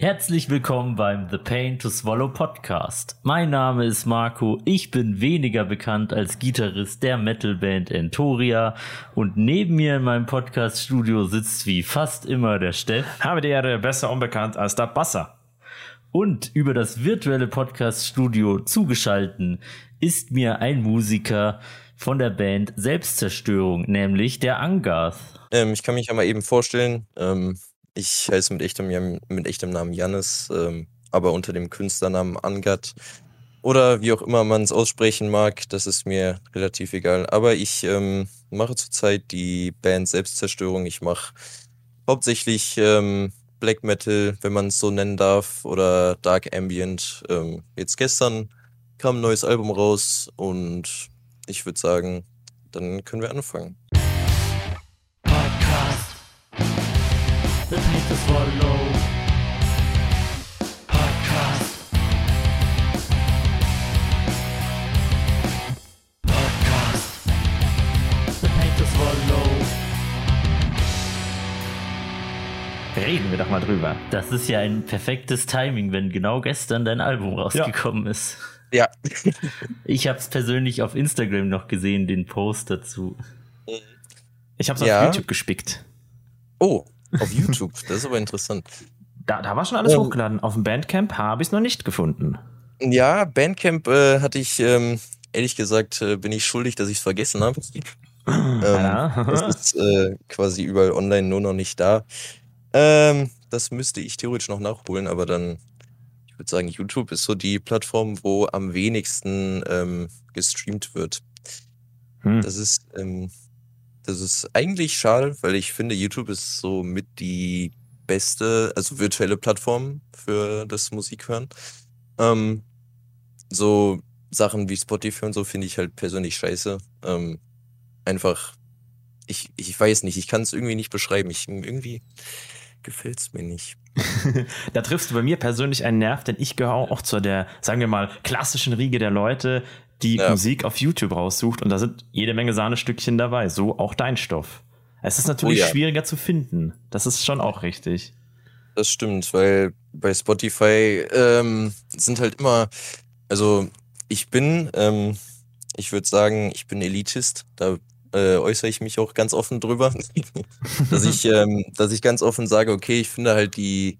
Herzlich willkommen beim The Pain to Swallow Podcast. Mein Name ist Marco, ich bin weniger bekannt als Gitarrist der Metalband Entoria und neben mir in meinem Podcast-Studio sitzt wie fast immer der Steff. Habe die Ehre, besser unbekannt als der Basser. Und über das virtuelle Podcast-Studio zugeschalten ist mir ein Musiker von der Band Selbstzerstörung, nämlich der Angarth. Ähm, ich kann mich ja mal eben vorstellen. Ähm, ich heiße mit echtem, mit echtem Namen Jannis, ähm, aber unter dem Künstlernamen Angat. Oder wie auch immer man es aussprechen mag, das ist mir relativ egal. Aber ich ähm, mache zurzeit die Band Selbstzerstörung. Ich mache hauptsächlich ähm, Black Metal, wenn man es so nennen darf, oder Dark Ambient. Ähm, jetzt gestern kam ein neues Album raus und ich würde sagen, dann können wir anfangen. Swallow Podcast. Podcast. The Pain to Swallow. Reden wir doch mal drüber. Das ist ja ein perfektes Timing, wenn genau gestern dein Album rausgekommen ja. ist. Ja. ich habe es persönlich auf Instagram noch gesehen, den Post dazu. Ich habe es ja. auf YouTube gespickt. Oh, auf YouTube, das ist aber interessant. Da, da war schon alles ähm, hochgeladen. Auf dem Bandcamp habe ich es noch nicht gefunden. Ja, Bandcamp äh, hatte ich, ähm, ehrlich gesagt, äh, bin ich schuldig, dass ich es vergessen habe. ähm, das ist äh, quasi überall online, nur noch nicht da. Ähm, das müsste ich theoretisch noch nachholen, aber dann, ich würde sagen, YouTube ist so die Plattform, wo am wenigsten ähm, gestreamt wird. Hm. Das ist, ähm, das ist eigentlich schade, weil ich finde, YouTube ist so mit die beste, also virtuelle Plattform für das Musikhören. Ähm, so Sachen wie Spotify und so finde ich halt persönlich scheiße. Ähm, einfach, ich, ich weiß nicht, ich kann es irgendwie nicht beschreiben. Ich, irgendwie gefällt es mir nicht. da triffst du bei mir persönlich einen Nerv, denn ich gehöre auch zu der, sagen wir mal, klassischen Riege der Leute, die ja. Musik auf YouTube raussucht und da sind jede Menge Sahnestückchen dabei, so auch dein Stoff. Es ist natürlich oh ja. schwieriger zu finden. Das ist schon auch richtig. Das stimmt, weil bei Spotify ähm, sind halt immer, also ich bin, ähm, ich würde sagen, ich bin Elitist. Da äh, äußere ich mich auch ganz offen drüber, dass ich, ähm, dass ich ganz offen sage, okay, ich finde halt die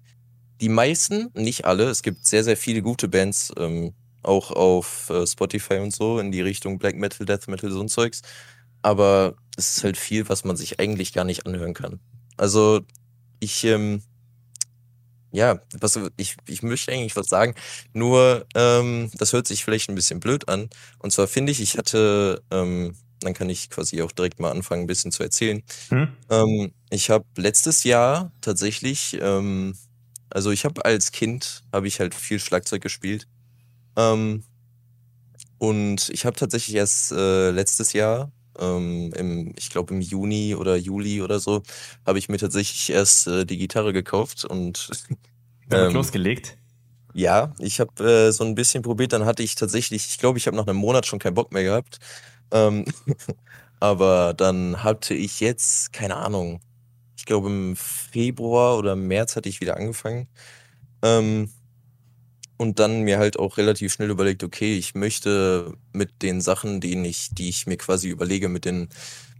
die meisten, nicht alle, es gibt sehr sehr viele gute Bands, ähm, auch auf äh, Spotify und so in die Richtung Black Metal, Death Metal, so ein Zeugs. Aber es ist halt viel, was man sich eigentlich gar nicht anhören kann. Also ich, ähm, ja, was, ich, ich möchte eigentlich was sagen, nur ähm, das hört sich vielleicht ein bisschen blöd an. Und zwar finde ich, ich hatte, ähm, dann kann ich quasi auch direkt mal anfangen, ein bisschen zu erzählen. Hm? Ähm, ich habe letztes Jahr tatsächlich, ähm, also ich habe als Kind, habe ich halt viel Schlagzeug gespielt ähm, und ich habe tatsächlich erst äh, letztes Jahr, ähm, im, ich glaube im Juni oder Juli oder so, habe ich mir tatsächlich erst äh, die Gitarre gekauft und ähm, losgelegt. Ja, ich habe äh, so ein bisschen probiert, dann hatte ich tatsächlich, ich glaube, ich habe nach einem Monat schon keinen Bock mehr gehabt. Ähm, aber dann hatte ich jetzt, keine Ahnung, ich glaube im Februar oder März hatte ich wieder angefangen. Ähm, und dann mir halt auch relativ schnell überlegt, okay, ich möchte mit den Sachen, die ich, die ich mir quasi überlege, mit den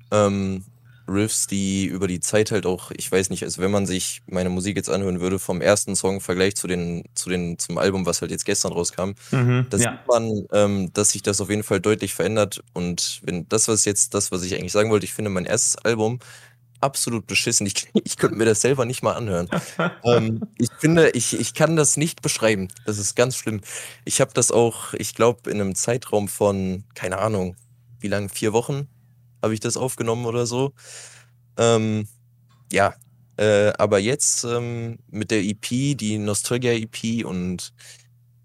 ähm, Riffs, die über die Zeit halt auch, ich weiß nicht, also wenn man sich meine Musik jetzt anhören würde, vom ersten Song im Vergleich zu den, zu den, zum Album, was halt jetzt gestern rauskam, mhm, da ja. sieht man, ähm, dass sich das auf jeden Fall deutlich verändert. Und wenn das, was jetzt, das, was ich eigentlich sagen wollte, ich finde, mein erstes Album absolut beschissen. Ich, ich könnte mir das selber nicht mal anhören. ähm, ich finde, ich, ich kann das nicht beschreiben. Das ist ganz schlimm. Ich habe das auch, ich glaube, in einem Zeitraum von, keine Ahnung, wie lange, vier Wochen habe ich das aufgenommen oder so. Ähm, ja, äh, aber jetzt ähm, mit der EP, die Nostalgia EP und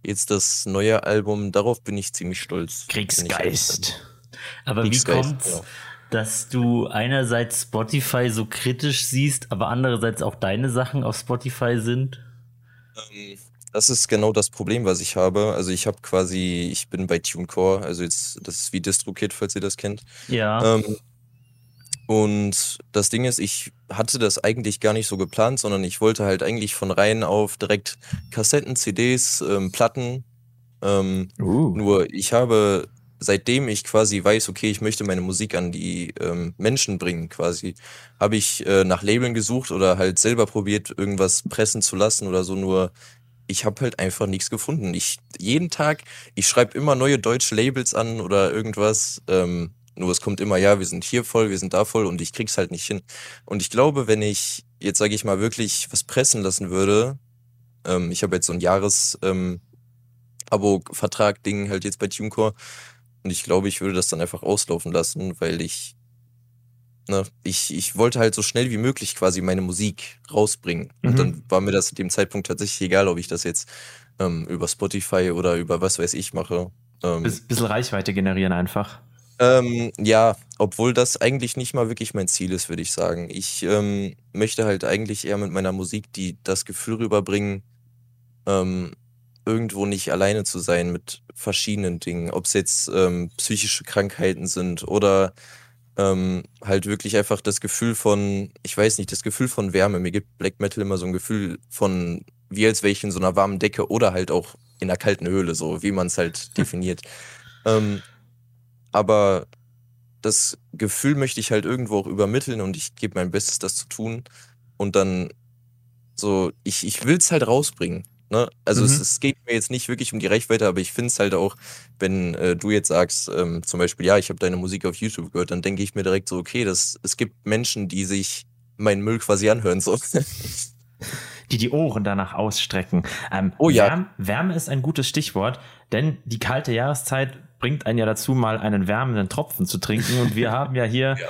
jetzt das neue Album, darauf bin ich ziemlich stolz. Kriegsgeist. Aber Kriegsgeist, wie kommt's? Genau dass du einerseits Spotify so kritisch siehst, aber andererseits auch deine Sachen auf Spotify sind? Ähm, das ist genau das Problem, was ich habe. Also ich habe quasi, ich bin bei TuneCore, also jetzt, das ist wie DistroKid, falls ihr das kennt. Ja. Ähm, und das Ding ist, ich hatte das eigentlich gar nicht so geplant, sondern ich wollte halt eigentlich von rein auf direkt Kassetten, CDs, ähm, Platten. Ähm, uh. Nur ich habe, seitdem ich quasi weiß, okay, ich möchte meine Musik an die ähm, Menschen bringen, quasi, habe ich äh, nach Labeln gesucht oder halt selber probiert, irgendwas pressen zu lassen oder so. Nur ich habe halt einfach nichts gefunden. Ich jeden Tag, ich schreibe immer neue deutsche Labels an oder irgendwas. Ähm, nur es kommt immer, ja, wir sind hier voll, wir sind da voll und ich krieg's halt nicht hin. Und ich glaube, wenn ich jetzt, sage ich mal, wirklich was pressen lassen würde, ähm, ich habe jetzt so ein Jahres ähm, Abo-Vertrag-Ding halt jetzt bei TuneCore und ich glaube, ich würde das dann einfach auslaufen lassen, weil ich, ne, ich, ich wollte halt so schnell wie möglich quasi meine Musik rausbringen. Mhm. Und dann war mir das zu dem Zeitpunkt tatsächlich egal, ob ich das jetzt ähm, über Spotify oder über was weiß ich mache. Ähm, bisschen Reichweite generieren einfach. Ähm, ja, obwohl das eigentlich nicht mal wirklich mein Ziel ist, würde ich sagen. Ich ähm, möchte halt eigentlich eher mit meiner Musik die das Gefühl rüberbringen, ähm, irgendwo nicht alleine zu sein mit verschiedenen Dingen. Ob es jetzt ähm, psychische Krankheiten sind oder ähm, halt wirklich einfach das Gefühl von, ich weiß nicht, das Gefühl von Wärme. Mir gibt Black Metal immer so ein Gefühl von, wie als wäre ich in so einer warmen Decke oder halt auch in einer kalten Höhle, so wie man es halt definiert. Ähm, aber das Gefühl möchte ich halt irgendwo auch übermitteln und ich gebe mein Bestes, das zu tun. Und dann so, ich, ich will es halt rausbringen. Ne? Also mhm. es, es, geht mir jetzt nicht wirklich um die Reichweite, aber ich finde es halt auch, wenn äh, du jetzt sagst, ähm, zum Beispiel, ja, ich habe deine Musik auf YouTube gehört, dann denke ich mir direkt so, okay, das, es gibt Menschen, die sich meinen Müll quasi anhören. So. die die Ohren danach ausstrecken. Ähm, oh ja. Wärme, Wärme ist ein gutes Stichwort, denn die kalte Jahreszeit bringt einen ja dazu, mal einen wärmenden Tropfen zu trinken. Und wir haben ja hier ja.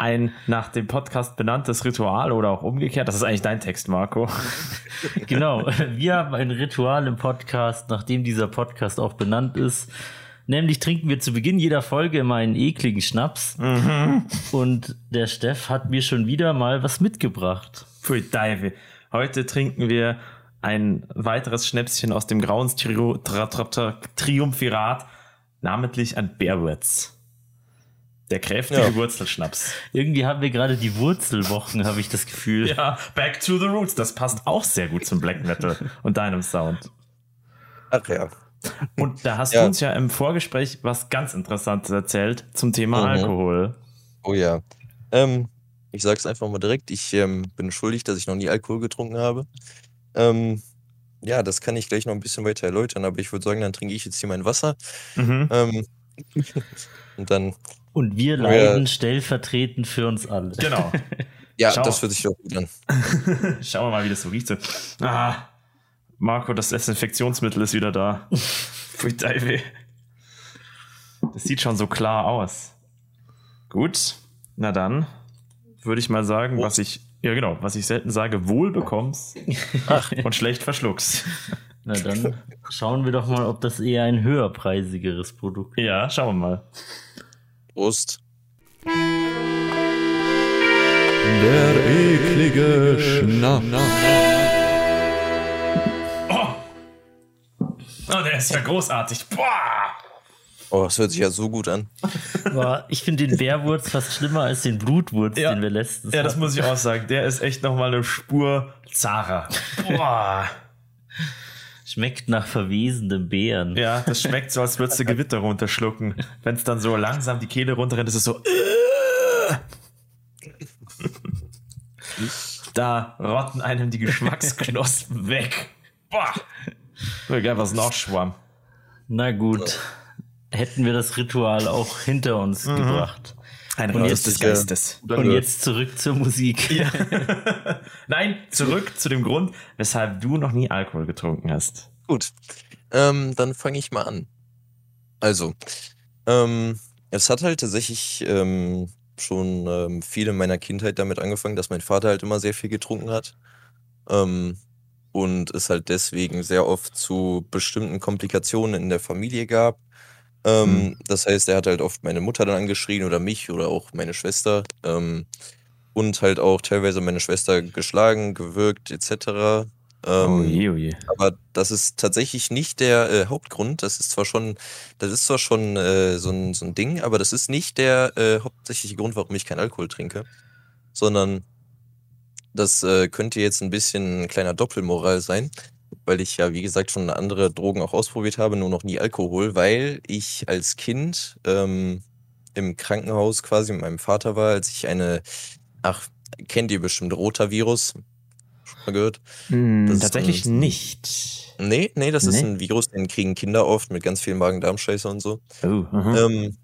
Ein nach dem Podcast benanntes Ritual oder auch umgekehrt. Das ist eigentlich dein Text, Marco. genau. Wir haben ein Ritual im Podcast, nachdem dieser Podcast auch benannt ist. Nämlich trinken wir zu Beginn jeder Folge immer einen ekligen Schnaps. Mhm. Und der Steff hat mir schon wieder mal was mitgebracht. Pfui Deive. Heute trinken wir ein weiteres Schnäpschen aus dem Grauens Triumphirat namentlich an Bearwoods. Der kräftige ja. Wurzelschnaps. Irgendwie haben wir gerade die Wurzelwochen, habe ich das Gefühl. Ja, Back to the Roots. Das passt auch sehr gut zum Black Metal und deinem Sound. Ach ja. Und da hast ja. du uns ja im Vorgespräch was ganz Interessantes erzählt zum Thema mhm. Alkohol. Oh ja. Ähm, ich sag's einfach mal direkt. Ich ähm, bin schuldig, dass ich noch nie Alkohol getrunken habe. Ähm, ja, das kann ich gleich noch ein bisschen weiter erläutern, aber ich würde sagen, dann trinke ich jetzt hier mein Wasser. Mhm. Ähm, und dann. Und wir leiden stellvertretend für uns alle. Genau. ja, Schau. das hört sich doch gut an. Schauen wir mal, wie das so riecht. Ah, Marco, das Desinfektionsmittel ist wieder da. Das sieht schon so klar aus. Gut, na dann würde ich mal sagen, was ich ja, genau. Was ich selten sage, wohl bekommst und schlecht verschluckst. Na dann schauen wir doch mal, ob das eher ein höherpreisigeres Produkt ist. Ja, schauen wir mal. Prost. Der eklige Schnaps. Oh. oh, der ist ja großartig. Boah. Oh, das hört sich ja so gut an. Aber ich finde den Bärwurz fast schlimmer als den Blutwurz, ja. den wir letztens Ja, das muss ich auch sagen. Der ist echt nochmal eine Spur zarer. Boah. Schmeckt nach verwesendem Bären. Ja, das schmeckt so, als würdest du Gewitter runterschlucken. Wenn es dann so langsam die Kehle runterrennt, ist es so. da rotten einem die Geschmacksknospen weg. Boah. Egal, was noch schwamm. Na gut hätten wir das Ritual auch hinter uns mhm. gebracht. Ein und jetzt, des Geistes. Und jetzt zurück zur Musik. Ja. Nein, zurück zu dem Grund, weshalb du noch nie Alkohol getrunken hast. Gut, ähm, dann fange ich mal an. Also, ähm, es hat halt tatsächlich ähm, schon ähm, viel in meiner Kindheit damit angefangen, dass mein Vater halt immer sehr viel getrunken hat. Ähm, und es halt deswegen sehr oft zu bestimmten Komplikationen in der Familie gab ähm, mhm. Das heißt, er hat halt oft meine Mutter dann angeschrien oder mich oder auch meine Schwester. Ähm, und halt auch teilweise meine Schwester geschlagen, gewürgt, etc. Ähm, oh je, oh je. Aber das ist tatsächlich nicht der äh, Hauptgrund. Das ist zwar schon, das ist zwar schon äh, so, ein, so ein Ding, aber das ist nicht der äh, hauptsächliche Grund, warum ich keinen Alkohol trinke. Sondern das äh, könnte jetzt ein bisschen ein kleiner Doppelmoral sein, weil ich ja, wie gesagt, schon andere Drogen auch ausprobiert habe, nur noch nie Alkohol, weil ich als Kind ähm, im Krankenhaus quasi mit meinem Vater war, als ich eine, ach, kennt ihr bestimmt Rotavirus? Schon mal gehört? Mm, tatsächlich ein, nicht. Nee, nee, das nee. ist ein Virus, den kriegen Kinder oft mit ganz viel Magen-Darm-Scheiße und so. Oh, ähm,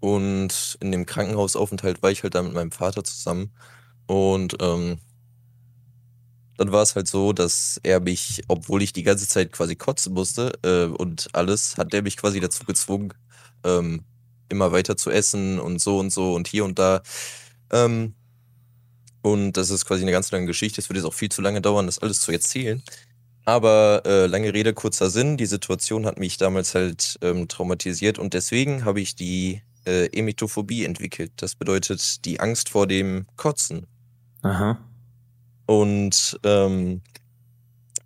und in dem Krankenhausaufenthalt war ich halt da mit meinem Vater zusammen. Und ähm, dann war es halt so, dass er mich, obwohl ich die ganze Zeit quasi kotzen musste äh, und alles, hat er mich quasi dazu gezwungen, ähm, immer weiter zu essen und so und so und hier und da. Ähm, und das ist quasi eine ganz lange Geschichte. Es würde jetzt auch viel zu lange dauern, das alles zu erzählen. Aber äh, lange Rede, kurzer Sinn. Die Situation hat mich damals halt ähm, traumatisiert und deswegen habe ich die äh, Emetophobie entwickelt. Das bedeutet die Angst vor dem Kotzen. Aha. Und ähm,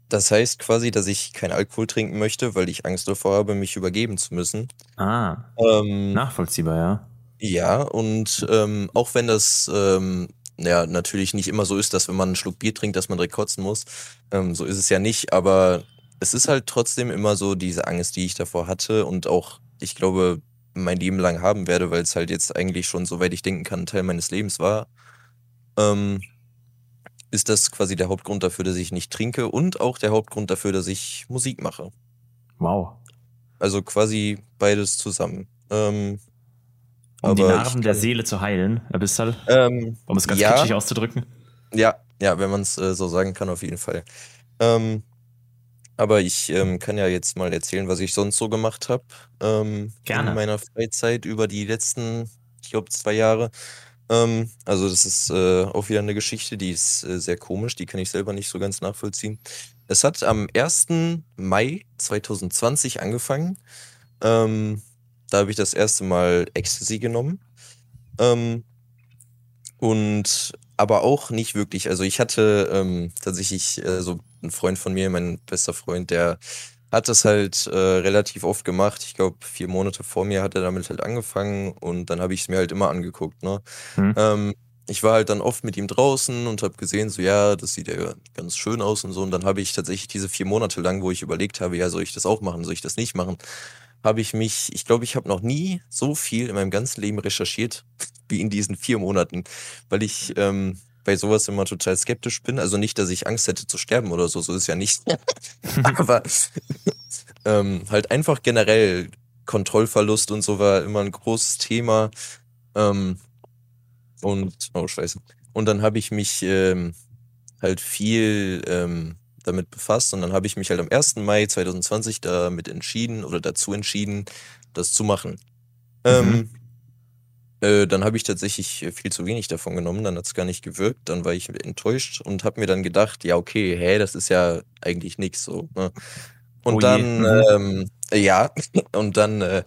das heißt quasi, dass ich keinen Alkohol trinken möchte, weil ich Angst davor habe, mich übergeben zu müssen. Ah. Ähm, nachvollziehbar, ja. Ja, und ähm, auch wenn das ähm, ja natürlich nicht immer so ist, dass wenn man einen Schluck Bier trinkt, dass man direkt kotzen muss. Ähm, so ist es ja nicht, aber es ist halt trotzdem immer so diese Angst, die ich davor hatte und auch, ich glaube, mein Leben lang haben werde, weil es halt jetzt eigentlich schon, soweit ich denken kann, Teil meines Lebens war. Ähm, ist das quasi der Hauptgrund dafür, dass ich nicht trinke und auch der Hauptgrund dafür, dass ich Musik mache. Wow. Also quasi beides zusammen. Ähm, um die Narben der Seele zu heilen, Herr Bistal? Ähm, um es ganz ja, kitschig auszudrücken? Ja, ja, wenn man es äh, so sagen kann, auf jeden Fall. Ähm, aber ich ähm, kann ja jetzt mal erzählen, was ich sonst so gemacht habe. Ähm, Gerne. In meiner Freizeit über die letzten, ich glaube, zwei Jahre. Ähm, also, das ist äh, auch wieder eine Geschichte, die ist äh, sehr komisch, die kann ich selber nicht so ganz nachvollziehen. Es hat am 1. Mai 2020 angefangen. Ähm, da habe ich das erste Mal Ecstasy genommen. Ähm, und aber auch nicht wirklich. Also ich hatte ähm, tatsächlich äh, so einen Freund von mir, mein bester Freund, der hat das halt äh, relativ oft gemacht. Ich glaube, vier Monate vor mir hat er damit halt angefangen und dann habe ich es mir halt immer angeguckt. Ne? Hm. Ähm, ich war halt dann oft mit ihm draußen und habe gesehen, so ja, das sieht ja ganz schön aus und so. Und dann habe ich tatsächlich diese vier Monate lang, wo ich überlegt habe, ja, soll ich das auch machen, soll ich das nicht machen, habe ich mich, ich glaube, ich habe noch nie so viel in meinem ganzen Leben recherchiert wie in diesen vier Monaten, weil ich ähm, bei sowas immer total skeptisch bin. Also nicht, dass ich Angst hätte zu sterben oder so, so ist ja nicht. Aber ähm, halt einfach generell Kontrollverlust und so war immer ein großes Thema. Ähm, und, oh scheiße. Und dann habe ich mich ähm, halt viel ähm, damit befasst und dann habe ich mich halt am 1. Mai 2020 damit entschieden oder dazu entschieden, das zu machen. Mhm. Ähm, äh, dann habe ich tatsächlich viel zu wenig davon genommen, dann hat es gar nicht gewirkt, dann war ich enttäuscht und habe mir dann gedacht, ja, okay, hä, das ist ja eigentlich nichts so. Ne? Und oh dann, mhm. ähm, ja, und dann äh,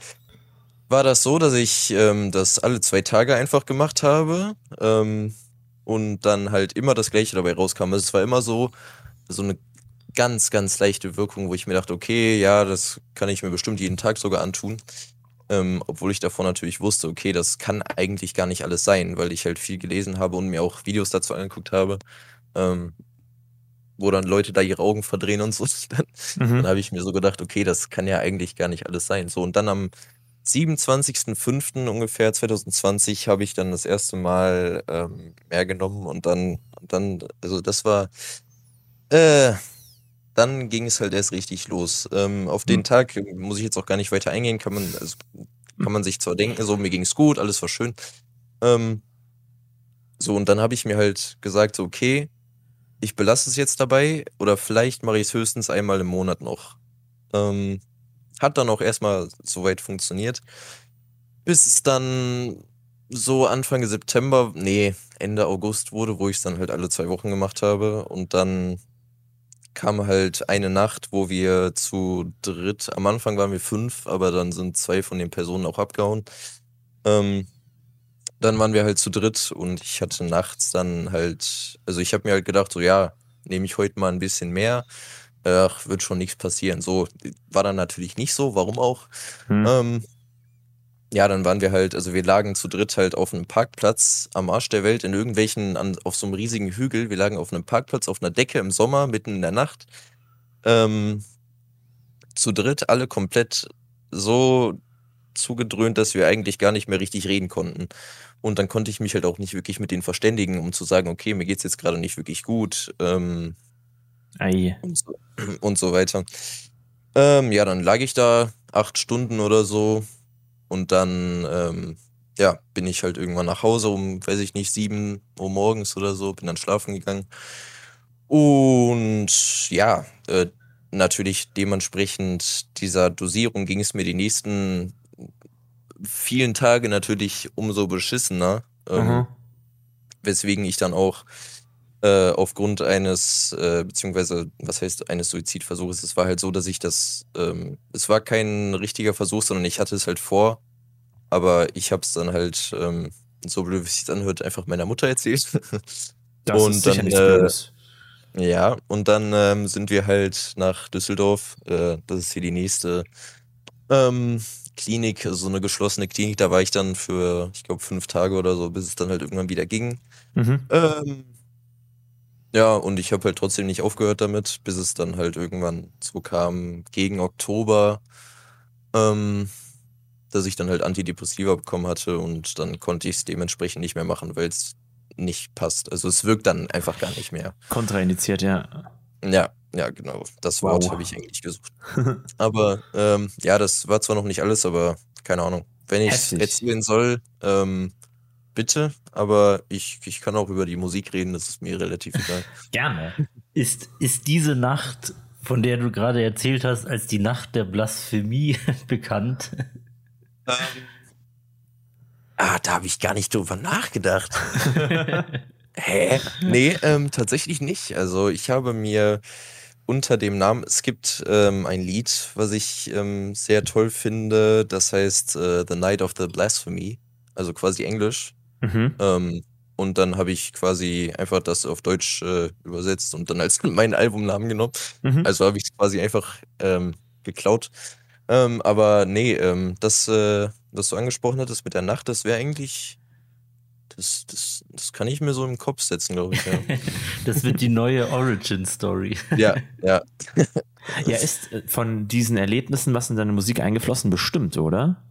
war das so, dass ich ähm, das alle zwei Tage einfach gemacht habe ähm, und dann halt immer das Gleiche dabei rauskam. Also es war immer so, so eine ganz, ganz leichte Wirkung, wo ich mir dachte, okay, ja, das kann ich mir bestimmt jeden Tag sogar antun. Ähm, obwohl ich davor natürlich wusste, okay, das kann eigentlich gar nicht alles sein, weil ich halt viel gelesen habe und mir auch Videos dazu angeguckt habe, ähm, wo dann Leute da ihre Augen verdrehen und so. Dann, mhm. dann habe ich mir so gedacht, okay, das kann ja eigentlich gar nicht alles sein. So, und dann am 27.05. ungefähr 2020 habe ich dann das erste Mal ähm, mehr genommen und dann, dann, also das war, äh, dann ging es halt erst richtig los. Ähm, auf den mhm. Tag muss ich jetzt auch gar nicht weiter eingehen, kann man, also, kann man sich zwar denken, so mir ging es gut, alles war schön. Ähm, so, und dann habe ich mir halt gesagt, so, okay, ich belasse es jetzt dabei oder vielleicht mache ich es höchstens einmal im Monat noch. Ähm, hat dann auch erstmal soweit funktioniert. Bis es dann so Anfang September, nee, Ende August wurde, wo ich es dann halt alle zwei Wochen gemacht habe. Und dann kam halt eine Nacht, wo wir zu dritt, am Anfang waren wir fünf, aber dann sind zwei von den Personen auch abgehauen. Ähm, dann waren wir halt zu dritt und ich hatte nachts dann halt, also ich habe mir halt gedacht, so ja, nehme ich heute mal ein bisschen mehr. Ach, wird schon nichts passieren. So war dann natürlich nicht so, warum auch. Hm. Ähm, ja, dann waren wir halt, also wir lagen zu dritt halt auf einem Parkplatz am Arsch der Welt in irgendwelchen, an, auf so einem riesigen Hügel. Wir lagen auf einem Parkplatz auf einer Decke im Sommer, mitten in der Nacht. Ähm, zu dritt, alle komplett so zugedröhnt, dass wir eigentlich gar nicht mehr richtig reden konnten. Und dann konnte ich mich halt auch nicht wirklich mit denen verständigen, um zu sagen, okay, mir geht's jetzt gerade nicht wirklich gut. Ähm, Ei. und, so, und so weiter. Ähm, ja, dann lag ich da acht Stunden oder so und dann, ähm, ja, bin ich halt irgendwann nach Hause um, weiß ich nicht, sieben Uhr morgens oder so, bin dann schlafen gegangen. Und ja, äh, natürlich dementsprechend dieser Dosierung ging es mir die nächsten vielen Tage natürlich umso beschissener. Ähm, Mhm. weswegen ich dann auch äh, aufgrund eines, äh, beziehungsweise, was heißt eines Suizidversuches, es war halt so, dass ich das, ähm, es war kein richtiger Versuch, sondern ich hatte es halt vor, aber ich habe es dann halt, ähm, so blöd wie es sich anhört, einfach meiner Mutter erzählt. Das Und ist dann, äh. Ja, und dann ähm, sind wir halt nach Düsseldorf. Äh, das ist hier die nächste ähm, Klinik, also so eine geschlossene Klinik. Da war ich dann für, ich glaube, fünf Tage oder so, bis es dann halt irgendwann wieder ging. Mhm. Ähm, ja, und ich habe halt trotzdem nicht aufgehört damit, bis es dann halt irgendwann so kam, gegen Oktober, ähm, dass ich dann halt Antidepressiva bekommen hatte und dann konnte ich es dementsprechend nicht mehr machen, weil es nicht passt. Also es wirkt dann einfach gar nicht mehr. Kontraindiziert, ja. Ja, ja, genau. Das Wort Wow. habe ich eigentlich gesucht. Aber ähm, ja, das war zwar noch nicht alles, aber keine Ahnung. Wenn ich Heftig. erzählen soll, ähm, bitte, aber ich, ich kann auch über die Musik reden, das ist mir relativ egal. Gerne. Ist, ist diese Nacht, von der du gerade erzählt hast, als die Nacht der Blasphemie bekannt? Ah, da habe ich gar nicht drüber nachgedacht. Hä? Nee, ähm, tatsächlich nicht. Also ich habe mir unter dem Namen, es gibt ähm, ein Lied, was ich ähm, sehr toll finde, das heißt äh, The Night of the Blasphemy, also quasi Englisch. Mhm. Ähm, und dann habe ich quasi einfach das auf Deutsch äh, übersetzt und dann als meinen Albumnamen genommen. Mhm. Also habe ich es quasi einfach ähm, geklaut. Ähm, aber nee, ähm, das, äh, was du angesprochen hattest mit der Nacht, das wäre eigentlich. Das, das, das kann ich mir so im Kopf setzen, glaube ich. Ja, Das wird die neue Origin-Story. ja, ja. Ja, ist äh, von diesen Erlebnissen was in deine Musik eingeflossen? Bestimmt, oder?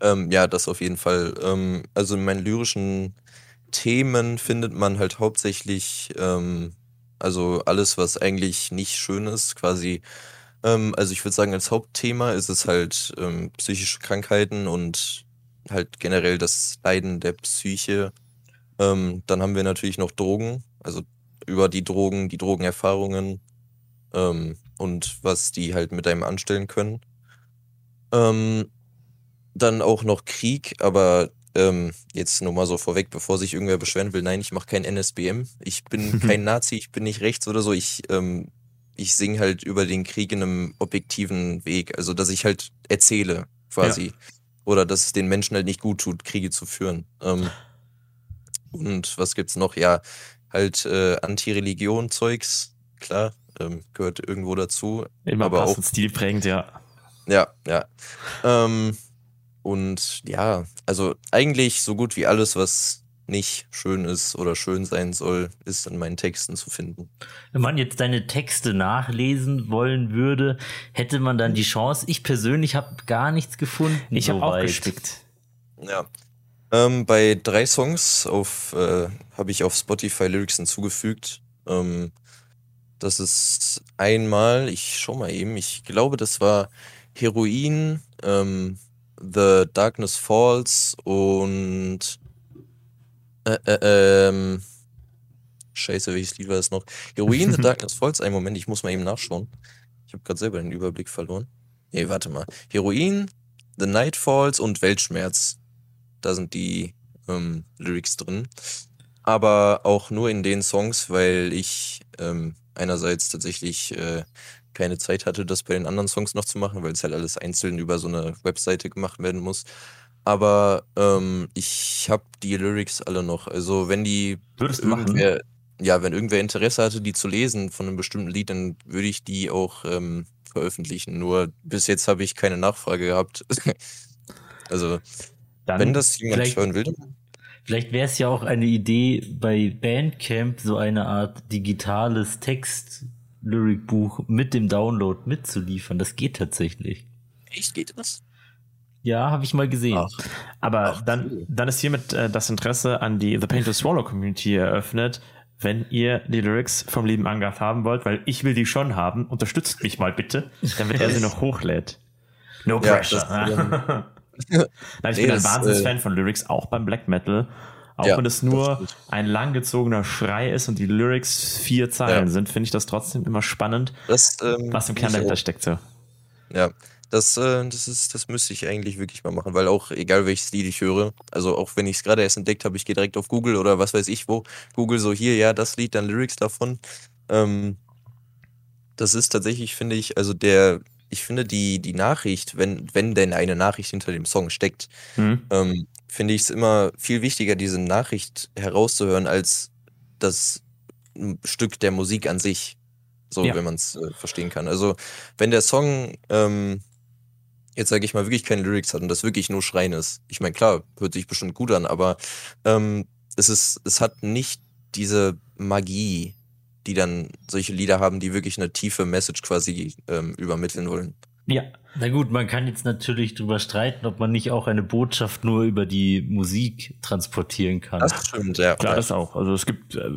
Ähm, ja, das auf jeden Fall. Ähm, also in meinen lyrischen Themen findet man halt hauptsächlich, ähm, also alles, was eigentlich nicht schön ist, quasi. Ähm, also ich würde sagen, als Hauptthema ist es halt ähm, psychische Krankheiten und halt generell das Leiden der Psyche. Ähm, dann haben wir natürlich noch Drogen, also über die Drogen, die Drogenerfahrungen und was die halt mit einem anstellen können. Ähm, dann auch noch Krieg, aber ähm, jetzt nur mal so vorweg, bevor sich irgendwer beschweren will, nein, ich mache kein NSBM. Ich bin kein Nazi, ich bin nicht rechts oder so. Ich, ähm, ich singe halt über den Krieg in einem objektiven Weg. Also, dass ich halt erzähle, quasi. Oder dass es den Menschen halt nicht gut tut, Kriege zu führen. Ähm, und was gibt's noch? Ja, halt äh, Anti-Religion-Zeugs, klar, ähm, gehört irgendwo dazu. Immer Aber passend, stilprägend, ja. Ja, ja. Ähm, und ja, also eigentlich so gut wie alles, was nicht schön ist oder schön sein soll, ist in meinen Texten zu finden. Wenn man jetzt deine Texte nachlesen wollen würde, hätte man dann die Chance. Ich persönlich habe gar nichts gefunden. Ich habe auch gespickt. Ja. Ähm, bei drei Songs auf äh, habe ich auf Spotify Lyrics hinzugefügt. Ähm, das ist einmal, ich schau mal eben, ich glaube, das war Heroin, ähm, The Darkness Falls und äh, äh, ähm, Scheiße, welches Lied war das noch? Heroin, The Darkness Falls, einen Moment, ich muss mal eben nachschauen. Ich habe gerade selber den Überblick verloren. Nee, warte mal. Heroin, The Night Falls und Weltschmerz. Da sind die ähm, Lyrics drin. Aber auch nur in den Songs, weil ich ähm, einerseits tatsächlich äh, keine Zeit hatte, das bei den anderen Songs noch zu machen, weil es halt alles einzeln über so eine Webseite gemacht werden muss. Aber ähm, ich habe die Lyrics alle noch. Also wenn die Würdest du machen? irgendwer, ja, wenn irgendwer Interesse hatte, die zu lesen von einem bestimmten Lied, dann würde ich die auch ähm, veröffentlichen. Nur bis jetzt habe ich keine Nachfrage gehabt. Also, dann wenn das jemand hören will. Vielleicht wäre es ja auch eine Idee, bei Bandcamp so eine Art digitales Text-Lyric-Buch mit dem Download mitzuliefern. Das geht tatsächlich. Echt, geht das? Ja, habe ich mal gesehen. Ach. Aber Ach, dann, cool. dann ist hiermit äh, das Interesse an die The Paint to Swallow Community eröffnet. Wenn ihr die Lyrics vom lieben Angaf haben wollt, weil ich will die schon haben, unterstützt mich mal bitte, damit er sie noch hochlädt. No pressure. Ja, Nein, ich nee, bin ein Wahnsinnsfan äh, von Lyrics, auch beim Black Metal. Auch ja, wenn es nur ein langgezogener Schrei ist und die Lyrics vier Zeilen ja. sind, finde ich das trotzdem immer spannend, das, ähm, was im Kern dahinter steckt. So. Ja, das, äh, das, ist, das müsste ich eigentlich wirklich mal machen, weil auch egal welches Lied ich höre, also auch wenn ich es gerade erst entdeckt habe, ich gehe direkt auf Google oder was weiß ich wo, Google so hier, ja, das Lied, dann Lyrics davon. Ähm, das ist tatsächlich, finde ich, also der, ich finde die, die Nachricht, wenn, wenn denn eine Nachricht hinter dem Song steckt, mhm. ähm, finde ich es immer viel wichtiger, diese Nachricht herauszuhören, als das Stück der Musik an sich. So, ja. wenn man es äh, verstehen kann. Also, wenn der Song ähm, jetzt sage ich mal, wirklich keine Lyrics hat und das wirklich nur Schreien ist. Ich meine, klar, hört sich bestimmt gut an, aber ähm, es ist, es hat nicht diese Magie, die dann solche Lieder haben, die wirklich eine tiefe Message quasi ähm, übermitteln wollen. Ja, na gut, man kann jetzt natürlich drüber streiten, ob man nicht auch eine Botschaft nur über die Musik transportieren kann. Das stimmt, ja. Klar, das auch. Also es gibt, äh,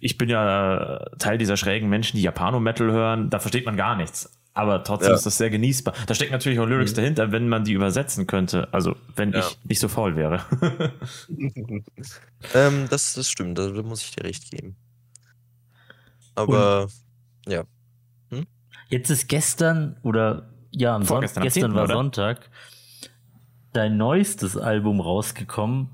ich bin ja Teil dieser schrägen Menschen, die Japano-Metal hören, da versteht man gar nichts aber trotzdem ja. ist das sehr genießbar. Da steckt natürlich auch Lyrics mhm. dahinter, wenn man die übersetzen könnte. Also, wenn ja. ich nicht so faul wäre. ähm, das, das stimmt, da muss ich dir recht geben. Aber, Und ja. Hm? Jetzt ist gestern, oder ja, am Sonntag, gestern 10., war oder? Sonntag, dein neuestes Album rausgekommen,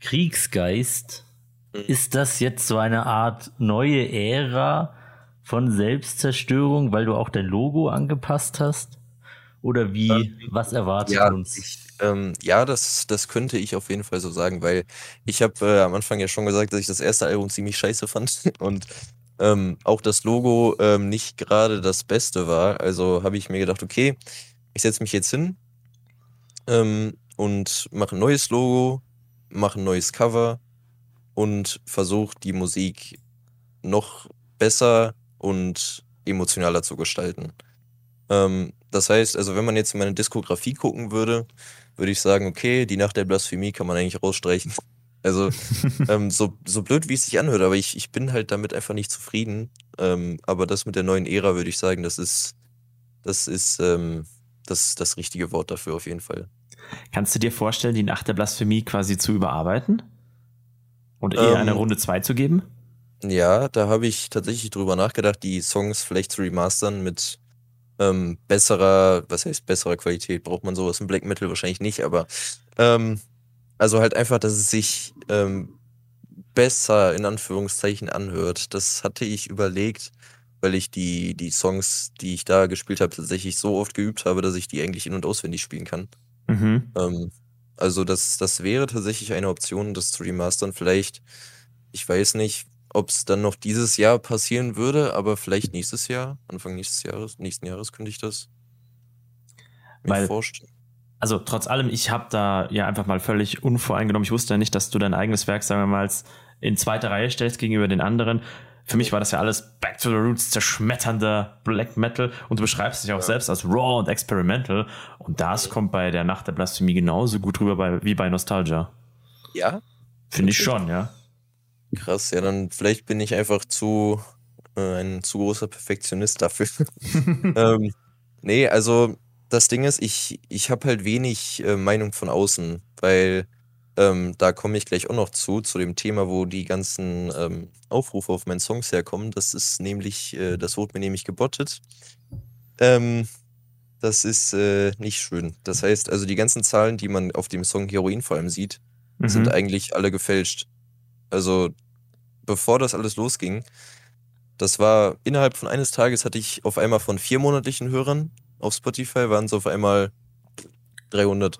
Kriegsgeist. Mhm. Ist das jetzt so eine Art neue Ära? von Selbstzerstörung, weil du auch dein Logo angepasst hast? Oder wie, ähm, was erwartet ja, uns? Ich, ähm, ja, das, das könnte ich auf jeden Fall so sagen, weil ich habe äh, am Anfang ja schon gesagt, dass ich das erste Album ziemlich scheiße fand und ähm, auch das Logo ähm, nicht gerade das Beste war. Also habe ich mir gedacht, okay, ich setze mich jetzt hin ähm, und mache ein neues Logo, mache ein neues Cover und versuche die Musik noch besser und emotionaler zu gestalten. Ähm, das heißt, also wenn man jetzt in meine Diskografie gucken würde, würde ich sagen, okay, die Nacht der Blasphemie kann man eigentlich rausstreichen. Also ähm, so, so blöd, wie es sich anhört, aber ich, ich bin halt damit einfach nicht zufrieden. Ähm, aber das mit der neuen Ära würde ich sagen, das ist, das ist ähm, das, das richtige Wort dafür auf jeden Fall. Kannst du dir vorstellen, die Nacht der Blasphemie quasi zu überarbeiten? Und eher eine ähm, Runde 2 zu geben? Ja, da habe ich tatsächlich drüber nachgedacht, die Songs vielleicht zu remastern mit ähm, besserer, was heißt besserer Qualität? Braucht man sowas im Black Metal wahrscheinlich nicht, aber ähm, also halt einfach, dass es sich ähm, besser in Anführungszeichen anhört. Das hatte ich überlegt, weil ich die, die Songs, die ich da gespielt habe, tatsächlich so oft geübt habe, dass ich die eigentlich in- und auswendig spielen kann. Mhm. Ähm, also das, das wäre tatsächlich eine Option, das zu remastern. Vielleicht, ich weiß nicht, ob es dann noch dieses Jahr passieren würde, aber vielleicht nächstes Jahr, Anfang nächstes Jahres, nächsten Jahres könnte ich das mir Weil, vorstellen. Also trotz allem, ich habe da ja einfach mal völlig unvoreingenommen. Ich wusste ja nicht, dass du dein eigenes Werk, sagen wir mal, in zweite Reihe stellst gegenüber den anderen. Für mich war das ja alles Back to the Roots, zerschmetternder Black Metal und du beschreibst dich auch ja. selbst als raw und experimental und das kommt bei der Nacht der Blasphemie genauso gut rüber bei, wie bei Nostalgia. Ja? Finde ich schon, ja. Krass, ja, dann vielleicht bin ich einfach zu äh, ein zu großer Perfektionist dafür. ähm, nee, also das Ding ist, ich, ich habe halt wenig äh, Meinung von außen, weil ähm, da komme ich gleich auch noch zu, zu dem Thema, wo die ganzen ähm, Aufrufe auf meinen Songs herkommen. Das ist nämlich, äh, das wurde mir nämlich gebottet. Ähm, das ist äh, nicht schön. Das heißt, also die ganzen Zahlen, die man auf dem Song Heroin vor allem sieht, mhm. sind eigentlich alle gefälscht. Also, bevor das alles losging, das war innerhalb von eines Tages hatte ich auf einmal von vier monatlichen Hörern auf Spotify waren es auf einmal 300.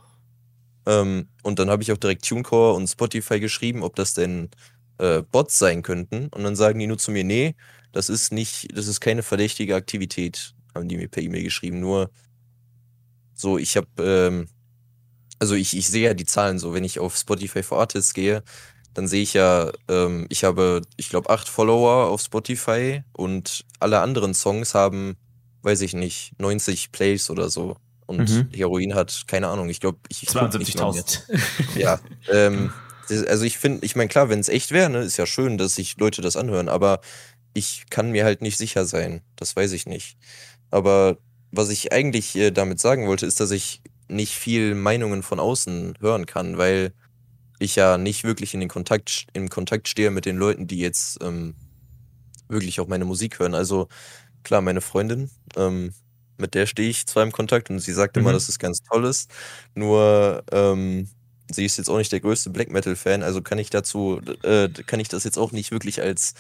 Ähm, und dann habe ich auch direkt TuneCore und Spotify geschrieben, ob das denn äh, Bots sein könnten. Und dann sagen die nur zu mir, nee, das ist nicht, das ist keine verdächtige Aktivität, haben die mir per E-Mail geschrieben. Nur so, ich habe ähm, also ich, ich sehe ja die Zahlen so, wenn ich auf Spotify for Artists gehe, dann sehe ich ja, ähm, ich habe, ich glaube, acht Follower auf Spotify und alle anderen Songs haben, weiß ich nicht, 90 Plays oder so. Und mhm. Heroin hat, keine Ahnung, ich glaube, ich. 72.000. Ja. Ähm, also ich finde, ich meine, klar, wenn es echt wäre, ne, ist ja schön, dass sich Leute das anhören, aber ich kann mir halt nicht sicher sein. Das weiß ich nicht. Aber was ich eigentlich äh, damit sagen wollte, ist, dass ich nicht viel Meinungen von außen hören kann, weil ich ja nicht wirklich in den Kontakt, im Kontakt stehe mit den Leuten, die jetzt ähm, wirklich auch meine Musik hören. Also klar, meine Freundin, ähm, mit der stehe ich zwar im Kontakt und sie sagt mhm. immer, dass es ganz toll ist. Nur ähm, sie ist jetzt auch nicht der größte Black Metal-Fan, also kann ich dazu, äh, kann ich das jetzt auch nicht wirklich als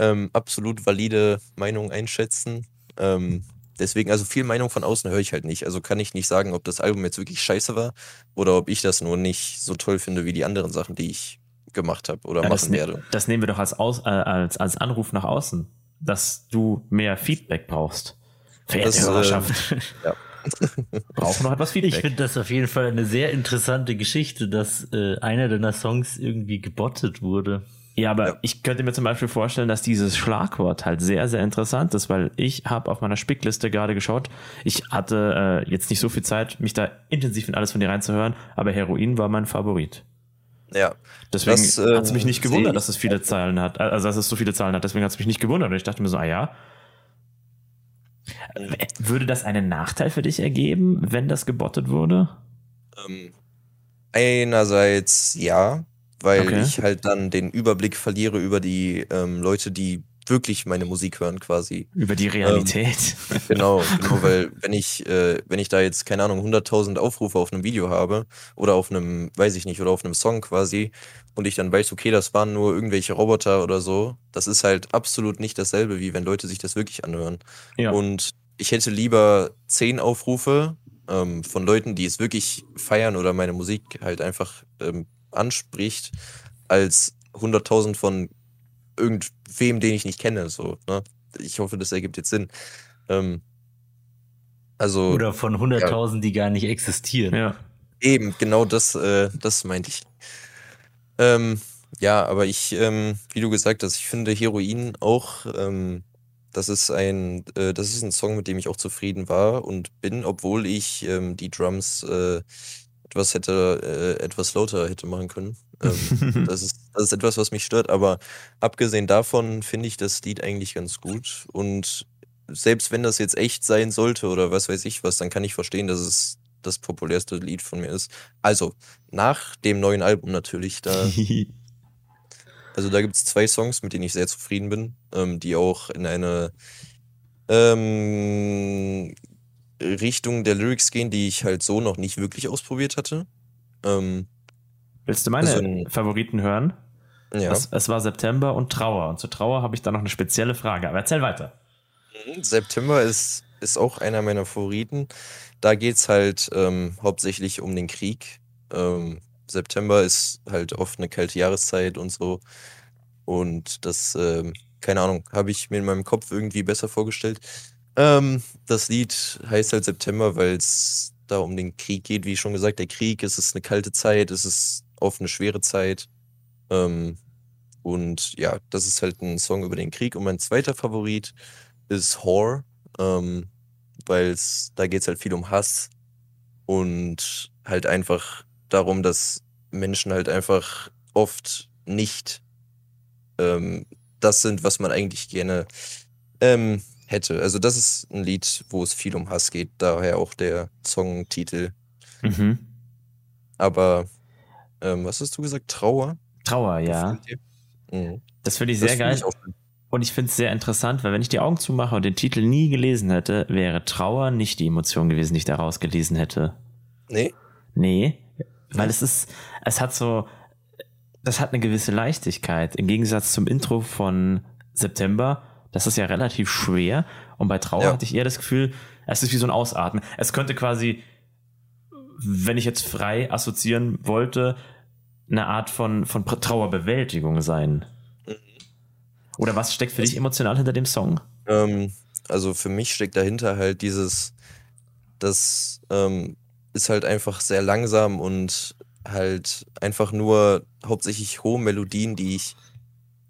ähm, absolut valide Meinung einschätzen. Ähm, deswegen, also viel Meinung von außen höre ich halt nicht. Also kann ich nicht sagen, ob das Album jetzt wirklich scheiße war oder ob ich das nur nicht so toll finde wie die anderen Sachen, die ich gemacht habe oder ja, machen ne werde. Das nehmen wir doch als, Aus, äh, als, als Anruf nach außen, dass du mehr Feedback brauchst. Verehrte Hörerschaft. Äh, ja. Brauchen noch etwas Feedback. Ich finde das auf jeden Fall eine sehr interessante Geschichte, dass äh, einer deiner Songs irgendwie gebottet wurde. Ja, aber ja. ich könnte mir zum Beispiel vorstellen, dass dieses Schlagwort halt sehr, sehr interessant ist, weil ich habe auf meiner Spickliste gerade geschaut. Ich hatte äh, jetzt nicht so viel Zeit, mich da intensiv in alles von dir reinzuhören, aber Heroin war mein Favorit. Ja. Deswegen äh, hat es mich nicht gewundert, dass es viele Zahlen hat, also dass es so viele Zahlen hat. Deswegen hat es mich nicht gewundert. Und ich dachte mir so, ah ja. Würde das einen Nachteil für dich ergeben, wenn das gebottet wurde? Ähm, einerseits ja, weil okay. ich halt dann den Überblick verliere über die ähm, Leute, die wirklich meine Musik hören quasi. Über die Realität. Ähm, genau, genau, weil wenn ich, äh, wenn ich da jetzt, keine Ahnung, 100.000 Aufrufe auf einem Video habe oder auf einem, weiß ich nicht, oder auf einem Song quasi und ich dann weiß, okay, das waren nur irgendwelche Roboter oder so, das ist halt absolut nicht dasselbe, wie wenn Leute sich das wirklich anhören. Ja. Und ich hätte lieber 10 Aufrufe ähm, von Leuten, die es wirklich feiern oder meine Musik halt einfach ähm, anspricht, als 100.000 von irgendwem, den ich nicht kenne. So, ne? Ich hoffe, das ergibt jetzt Sinn. Ähm, also, Oder von 100.000, ja. die gar nicht existieren. Ja. Eben, genau das, äh, das meinte ich. Ähm, ja, aber ich, ähm, wie du gesagt hast, ich finde Heroin auch, ähm, das ist ein, äh, das ist ein Song, mit dem ich auch zufrieden war und bin, obwohl ich ähm, die Drums äh, etwas hätte, äh, etwas lauter hätte machen können. Ähm, das, ist, das ist etwas, was mich stört, aber abgesehen davon finde ich das Lied eigentlich ganz gut. Und selbst wenn das jetzt echt sein sollte oder was weiß ich was, dann kann ich verstehen, dass es das populärste Lied von mir ist. Also, nach dem neuen Album natürlich, da. also da gibt es zwei Songs, mit denen ich sehr zufrieden bin, ähm, die auch in eine ähm, Richtung der Lyrics gehen, die ich halt so noch nicht wirklich ausprobiert hatte. Ähm, Willst du meine also, Favoriten hören? Ja. Es, es, war September und Trauer. Und zu Trauer habe ich da noch eine spezielle Frage. Aber erzähl weiter. Mhm, September ist, ist auch einer meiner Favoriten. Da geht es halt ähm, hauptsächlich um den Krieg. Ähm, September ist halt oft eine kalte Jahreszeit und so. Und das, ähm, keine Ahnung, habe ich mir in meinem Kopf irgendwie besser vorgestellt. Ähm, das Lied heißt halt September, weil es da um den Krieg geht. Wie schon gesagt, der Krieg, es ist eine kalte Zeit, es ist oft eine schwere Zeit. Ähm, und ja, das ist halt ein Song über den Krieg. Und mein zweiter Favorit ist Whore, ähm, weil da geht es halt viel um Hass und halt einfach darum, dass Menschen halt einfach oft nicht ähm, das sind, was man eigentlich gerne ähm, hätte. Also das ist ein Lied, wo es viel um Hass geht, daher auch der Songtitel. Mhm. Aber ähm, was hast du gesagt? Trauer? Trauer, ja. Mhm. Das finde ich sehr das geil. Ich und ich finde es sehr interessant, weil wenn ich die Augen zumache und den Titel nie gelesen hätte, wäre Trauer nicht die Emotion gewesen, die ich daraus gelesen hätte. Nee. Nee, weil es ist, es hat so, das hat eine gewisse Leichtigkeit. Im Gegensatz zum Intro von September, das ist ja relativ schwer. Und bei Trauer ja. hatte ich eher das Gefühl, es ist wie so ein Ausatmen. Es könnte quasi, wenn ich jetzt frei assoziieren wollte, eine Art von, von Trauerbewältigung sein. Oder was steckt für dich emotional hinter dem Song? Ähm, also für mich steckt dahinter halt dieses, dass ähm, ist halt einfach sehr langsam und halt einfach nur hauptsächlich hohe Melodien, die ich,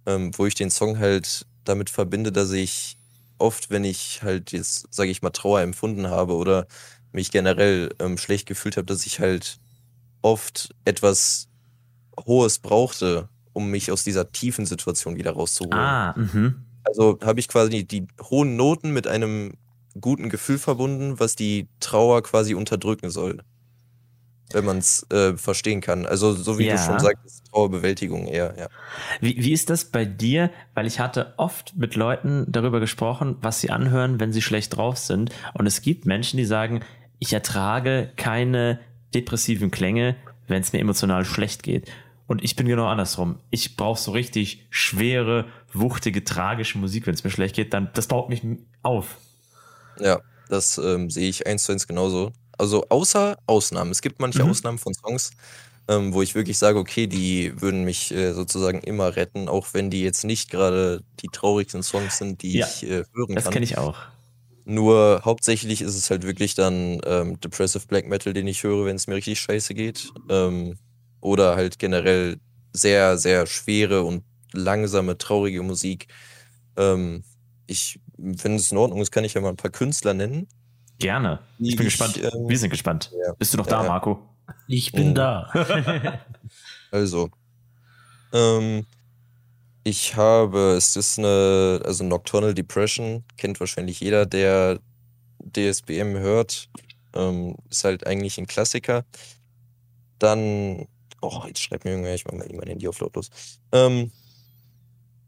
ähm, wo ich den Song halt damit verbinde, dass ich oft, wenn ich halt jetzt, sage ich mal, Trauer empfunden habe oder mich generell ähm, schlecht gefühlt habe, dass ich halt oft etwas Hohes brauchte, um mich aus dieser tiefen Situation wieder rauszuholen. Ah, mhm. Also habe ich quasi die hohen Noten mit einem guten Gefühl verbunden, was die Trauer quasi unterdrücken soll. Wenn man es äh, verstehen kann. Also, so wie Ja. du schon sagst, Trauerbewältigung eher, ja. Wie, wie ist das bei dir? Weil ich hatte oft mit Leuten darüber gesprochen, was sie anhören, wenn sie schlecht drauf sind. Und es gibt Menschen, die sagen, ich ertrage keine depressiven Klänge, wenn es mir emotional schlecht geht. Und ich bin genau andersrum. Ich brauche so richtig schwere, wuchtige, tragische Musik, wenn es mir schlecht geht. Dann das baut mich auf. Ja, das ähm, sehe ich eins zu eins genauso. Also außer Ausnahmen. Es gibt manche Mhm. Ausnahmen von Songs, ähm, wo ich wirklich sage, okay, die würden mich äh, sozusagen immer retten, auch wenn die jetzt nicht gerade die traurigsten Songs sind, die Ja, ich äh, hören Das kann. kenne ich auch. Nur hauptsächlich ist es halt wirklich dann ähm, Depressive Black Metal, den ich höre, wenn es mir richtig scheiße geht. Ähm, oder halt generell sehr, sehr schwere und langsame, traurige Musik. Ähm, ich, wenn es in Ordnung ist, kann ich ja mal ein paar Künstler nennen. Gerne. Ich Die bin ich, gespannt. ähm, Wir sind gespannt. ja. Bist du noch da. Marco? Ich bin Oh. da. Also, ähm, ich habe, es ist eine, also Nocturnal Depression, kennt wahrscheinlich jeder, der DSBM hört. Ähm, ist halt eigentlich ein Klassiker. Dann, oh, jetzt schreibt mir irgendwer, ich mach mal mein Handy auf lautlos. Ähm,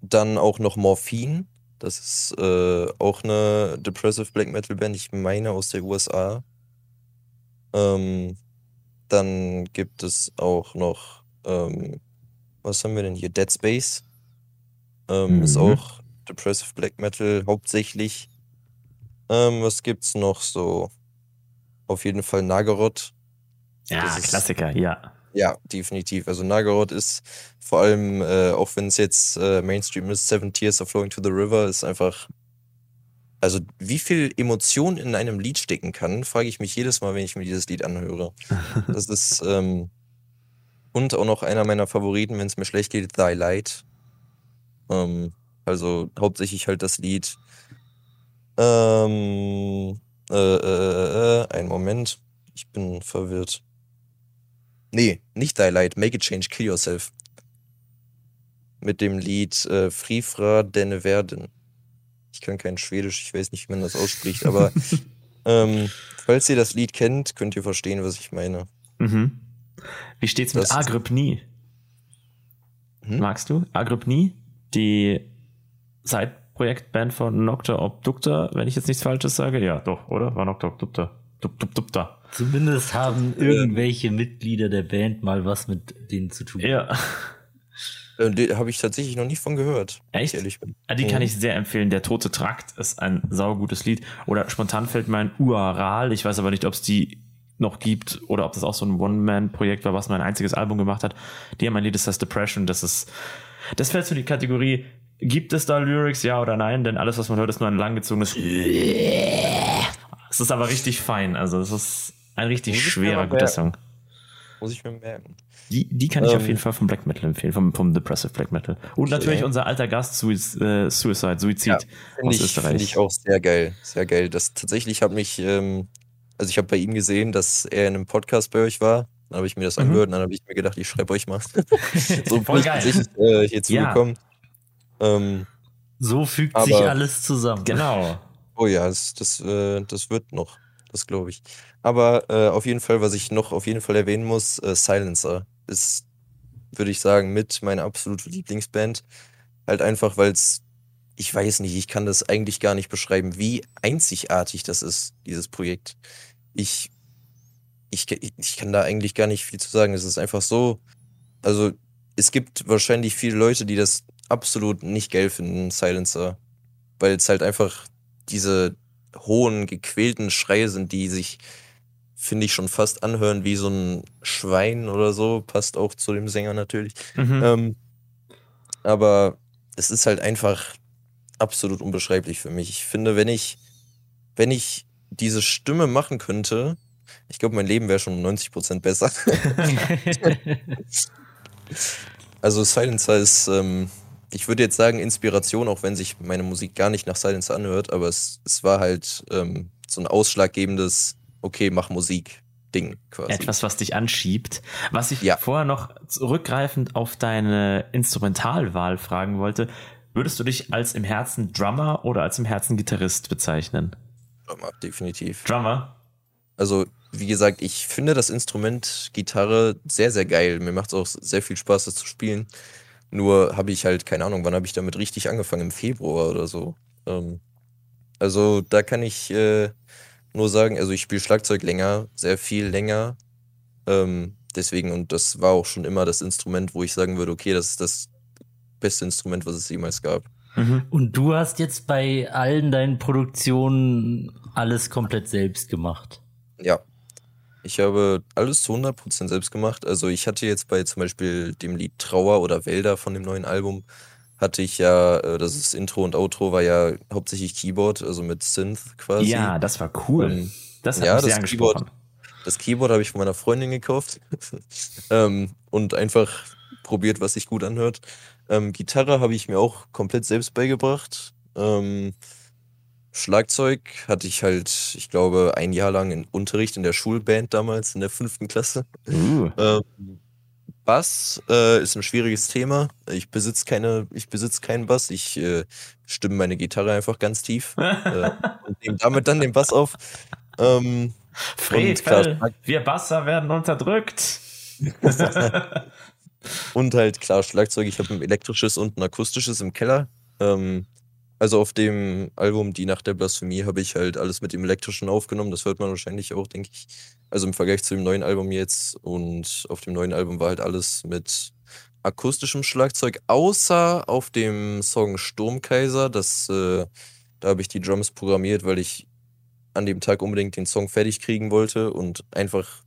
dann auch noch Morphine. Das ist äh, auch eine Depressive Black Metal Band, ich meine aus der USA. Ähm, dann gibt es auch noch, ähm, was haben wir denn hier? Dead Space. Ähm, Ist Mhm. auch Depressive Black Metal hauptsächlich. Ähm, was gibt's noch so? Auf jeden Fall Nagaroth. Ja, Das ist- Klassiker, ja. Ja, definitiv. Also Nagaroth ist vor allem, äh, auch wenn es jetzt äh, Mainstream ist, Seven Tears are Flowing to the River, ist einfach. Also, wie viel Emotion in einem Lied stecken kann, frage ich mich jedes Mal, wenn ich mir dieses Lied anhöre. Das ist, ähm, und auch noch einer meiner Favoriten, wenn es mir schlecht geht, Thy Light. Ähm, also hauptsächlich halt das Lied. Ähm, äh, äh, äh, einen Moment. Ich bin verwirrt. Nee, nicht Thy Light, Make a Change, Kill Yourself. Mit dem Lied äh, Frifra den Werden. Ich kann kein Schwedisch, ich weiß nicht, wie man das ausspricht, aber ähm, falls ihr das Lied kennt, könnt ihr verstehen, was ich meine. Mhm. Wie steht's mit Agrypnie? Hm? Magst du Agrypnie? Die Side-Projektband von Nocta Obducta, wenn ich jetzt nichts Falsches sage? Ja, doch, oder? War Nocta Obducta. Dup, dup, dup, da. Zumindest haben irgendwelche Mitglieder der Band mal was mit denen zu tun. Ja. Äh, die habe ich tatsächlich noch nie von gehört. Echt? Ich ehrlich bin. Ja, Die kann ich sehr empfehlen. Der Tote Trakt ist ein saugutes Lied. Oder spontan fällt mein Uaral. Ich weiß aber nicht, ob es die noch gibt oder ob das auch so ein One-Man-Projekt war, was mein einziges Album gemacht hat. Die haben ein Lied, das heißt Depression. Das ist, das fällt so in die Kategorie, gibt es da Lyrics, ja oder nein? Denn alles, was man hört, ist nur ein langgezogenes Es ist aber richtig fein. Also es ist ein richtig ich schwerer, guter merken. Song. Muss ich mir merken. Die, die kann ich auf Ähm, jeden Fall vom Black Metal empfehlen, vom, vom Depressive Black Metal. Und natürlich unser alter Gast äh, Suicide, Suizid Finde aus ich, Österreich. find ich auch sehr geil. Sehr geil. Das tatsächlich hat mich, ähm, also ich habe bei ihm gesehen, dass er in einem Podcast bei euch war. Dann habe ich mir das Mhm. angehört und dann habe ich mir gedacht, ich schreibe euch mal. so Voll ich geil. tatsächlich äh, hier Ja. zugekommen. Ähm, So fügt sich alles zusammen. Genau. oh ja, das, das, äh, das wird noch. Das glaube ich. Aber äh, auf jeden Fall, was ich noch auf jeden Fall erwähnen muss, äh, Silencer ist, würde ich sagen, mit meiner absolute Lieblingsband. Halt einfach, weil es, ich weiß nicht, ich kann das eigentlich gar nicht beschreiben, wie einzigartig das ist, dieses Projekt. Ich, ich, ich kann da eigentlich gar nicht viel zu sagen. Es ist einfach so, also es gibt wahrscheinlich viele Leute, die das absolut nicht geil finden, Silencer, weil es halt einfach diese hohen, gequälten Schreie sind, die sich, finde ich, schon fast anhören wie so ein Schwein oder so. Passt auch zu dem Sänger natürlich. Mhm. Ähm, aber es ist halt einfach absolut unbeschreiblich für mich. Ich finde, wenn ich, wenn ich diese Stimme machen könnte, ich glaube, mein Leben wäre schon um 90 Prozent besser. also Silencer ist, ähm, ich würde jetzt sagen, Inspiration, auch wenn sich meine Musik gar nicht nach Silencer anhört, aber es, es war halt ähm, so ein ausschlaggebendes, okay, mach Musik. Ding quasi. Etwas, was dich anschiebt. Was ich ja. vorher noch zurückgreifend auf deine Instrumentalwahl fragen wollte, würdest du dich als im Herzen Drummer oder als im Herzen Gitarrist bezeichnen? Drummer, definitiv. Drummer? Also, wie gesagt, ich finde das Instrument Gitarre sehr, sehr geil. Mir macht es auch sehr viel Spaß, das zu spielen. Nur habe ich halt, keine Ahnung, wann habe ich damit richtig angefangen? Im Februar oder so. Ähm, also da kann ich äh, nur sagen, also ich spiele Schlagzeug länger, sehr viel länger. Ähm, deswegen, und das war auch schon immer das Instrument, wo ich sagen würde, okay, das ist das beste Instrument, was es jemals gab. Mhm. Und du hast jetzt bei allen deinen Produktionen alles komplett selbst gemacht. Ja. Ich habe alles zu 100% selbst gemacht. Also ich hatte jetzt bei zum Beispiel dem Lied Trauer oder Wälder von dem neuen Album, hatte ich ja, äh, das ist Intro und Outro war ja hauptsächlich Keyboard, also mit Synth quasi. Ja, das war cool. Ähm, das hat ja, mich sehr das Keyboard, das Keyboard habe ich von meiner Freundin gekauft ähm, und einfach probiert, was sich gut anhört. Ähm, Gitarre habe ich mir auch komplett selbst beigebracht. Ähm, Schlagzeug hatte ich halt, ich glaube, ein Jahr lang in Unterricht in der Schulband damals, in der fünften Klasse. Uh. Ähm, Bass äh, ist ein schwieriges Thema. Ich besitze keine, ich besitze keinen Bass. Ich äh, stimme meine Gitarre einfach ganz tief äh, und nehme damit dann den Bass auf. Ähm, Fred, klar, wir Basser werden unterdrückt. und halt klar Schlagzeug. Ich habe ein elektrisches und ein akustisches im Keller. Ähm, also auf dem Album Die Nacht der Blasphemie habe ich halt alles mit dem Elektrischen aufgenommen. Das hört man wahrscheinlich auch, denke ich. Also im Vergleich zu dem neuen Album jetzt. Und auf dem neuen Album war halt alles mit akustischem Schlagzeug, außer auf dem Song Sturmkaiser. Das, äh, da habe ich die Drums programmiert, weil ich an dem Tag unbedingt den Song fertig kriegen wollte und einfach,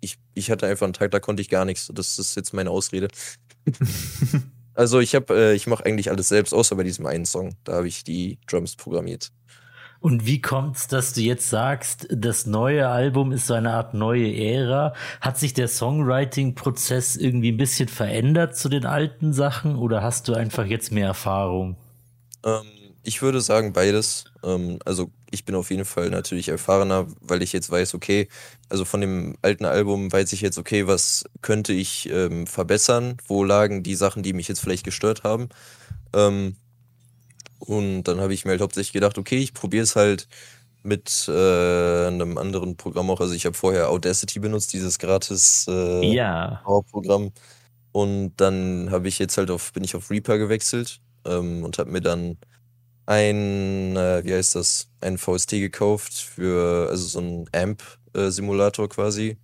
ich, ich hatte einfach einen Tag, da konnte ich gar nichts. Das ist jetzt meine Ausrede. Also ich habe, äh, ich mache eigentlich alles selbst, außer bei diesem einen Song. Da habe ich die Drums programmiert. Und wie kommt's, dass du jetzt sagst, das neue Album ist so eine Art neue Ära? Hat sich der Songwriting-Prozess irgendwie ein bisschen verändert zu den alten Sachen oder hast du einfach jetzt mehr Erfahrung? Ähm, ich würde sagen beides. Ähm, also ich bin auf jeden Fall natürlich erfahrener, weil ich jetzt weiß, okay, also von dem alten Album weiß ich jetzt, okay, was könnte ich ähm, verbessern? Wo lagen die Sachen, die mich jetzt vielleicht gestört haben? Ähm, und dann habe ich mir halt hauptsächlich gedacht, okay, ich probiere es halt mit äh, einem anderen Programm auch. Also ich habe vorher Audacity benutzt, dieses gratis äh, ja. Programm. Und dann habe ich jetzt halt auf, bin ich auf Reaper gewechselt ähm, und habe mir dann ein, äh, wie heißt das, ein VST gekauft für, also so ein Amp-Simulator quasi.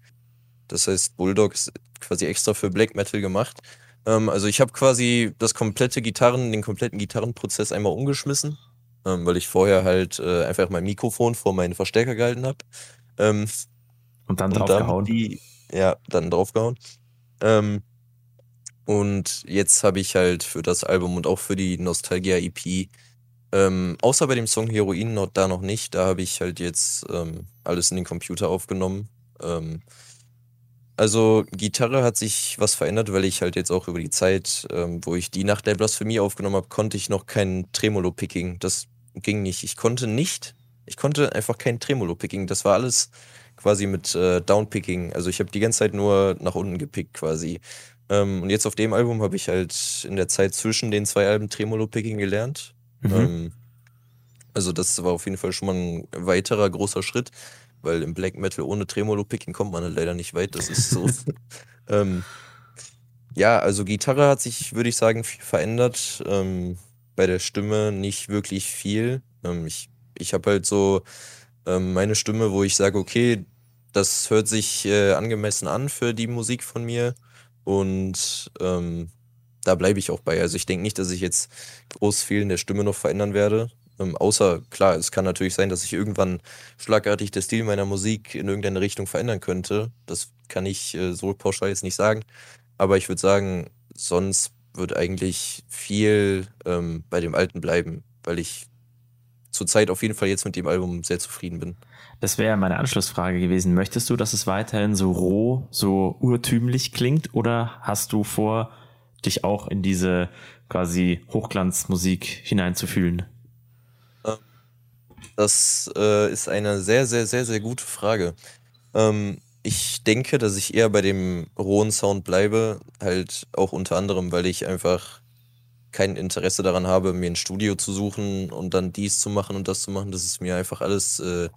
Das heißt, Bulldog ist quasi extra für Black Metal gemacht. Ähm, also ich habe quasi das komplette Gitarren, den kompletten Gitarrenprozess einmal umgeschmissen, ähm, weil ich vorher halt äh, einfach mein Mikrofon vor meinen Verstärker gehalten habe. Ähm, und dann draufgehauen. Die, ja, dann draufgehauen. Ähm, und jetzt habe ich halt für das Album und auch für die Nostalgia EP ähm, außer bei dem Song Heroin noch, da noch nicht. Da habe ich halt jetzt ähm, alles in den Computer aufgenommen. Ähm, also Gitarre hat sich was verändert, weil ich halt jetzt auch über die Zeit, ähm, wo ich die Nacht der Blasphemie aufgenommen habe, konnte ich noch kein Tremolo-Picking. Das ging nicht. Ich konnte nicht. Ich konnte einfach kein Tremolo-Picking. Das war alles quasi mit äh, Down-Picking. Also ich habe die ganze Zeit nur nach unten gepickt quasi. Ähm, und jetzt auf dem Album habe ich halt in der Zeit zwischen den zwei Alben Tremolo-Picking gelernt. Mhm. Ähm, also das war auf jeden Fall schon mal ein weiterer großer Schritt, weil im Black Metal ohne Tremolo-Picking kommt man halt leider nicht weit. Das ist so. ähm, ja, also Gitarre hat sich, würde ich sagen, viel verändert. Ähm, bei der Stimme nicht wirklich viel. Ähm, ich ich habe halt so ähm, meine Stimme, wo ich sage, okay, das hört sich äh, angemessen an für die Musik von mir. Und ähm, da bleibe ich auch bei. Also ich denke nicht, dass ich jetzt groß viel in der Stimme noch verändern werde. Ähm, außer, klar, es kann natürlich sein, dass sich irgendwann schlagartig der Stil meiner Musik in irgendeine Richtung verändern könnte. Das kann ich äh, so pauschal jetzt nicht sagen. Aber ich würde sagen, sonst wird eigentlich viel ähm, bei dem Alten bleiben, weil ich zurzeit auf jeden Fall jetzt mit dem Album sehr zufrieden bin. Das wäre meine Anschlussfrage gewesen. Möchtest du, dass es weiterhin so roh, so urtümlich klingt oder hast du vor, dich auch in diese quasi Hochglanzmusik hineinzufühlen? Das äh, ist eine sehr, sehr, sehr, sehr gute Frage. Ähm, ich denke, dass ich eher bei dem rohen Sound bleibe, halt auch unter anderem, weil ich einfach kein Interesse daran habe, mir ein Studio zu suchen und dann dies zu machen und das zu machen. Das ist mir einfach alles äh,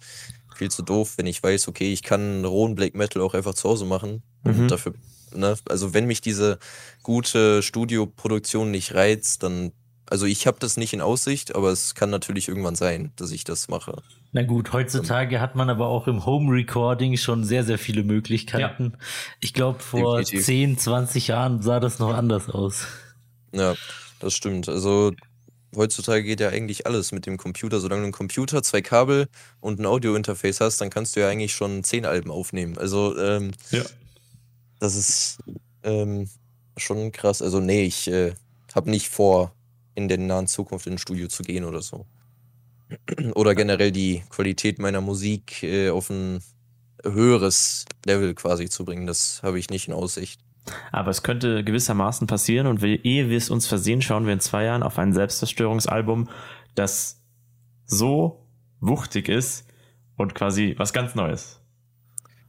viel zu doof, wenn ich weiß, okay, ich kann rohen Black Metal auch einfach zu Hause machen. Mhm. Und dafür, ne, also wenn mich diese gute Studioproduktion nicht reizt, dann, also ich habe das nicht in Aussicht, aber es kann natürlich irgendwann sein, dass ich das mache. Na gut, heutzutage hat man aber auch im Home Recording schon sehr, sehr viele Möglichkeiten. Ja. Ich glaube, vor Definitiv. 10, 20 Jahren sah das noch anders aus. Ja, das stimmt. Also heutzutage geht ja eigentlich alles mit dem Computer. Solange du einen Computer, zwei Kabel und ein Audio-Interface hast, dann kannst du ja eigentlich schon zehn Alben aufnehmen. Also, ähm, ja. Das ist ähm, schon krass. Also, nee, ich äh, habe nicht vor, in der nahen Zukunft in ein Studio zu gehen oder so. oder generell die Qualität meiner Musik äh, auf ein höheres Level quasi zu bringen. Das habe ich nicht in Aussicht. Aber es könnte gewissermaßen passieren und ehe wir es uns versehen, schauen wir in zwei Jahren auf ein Selbstzerstörungsalbum, das so wuchtig ist und quasi was ganz Neues.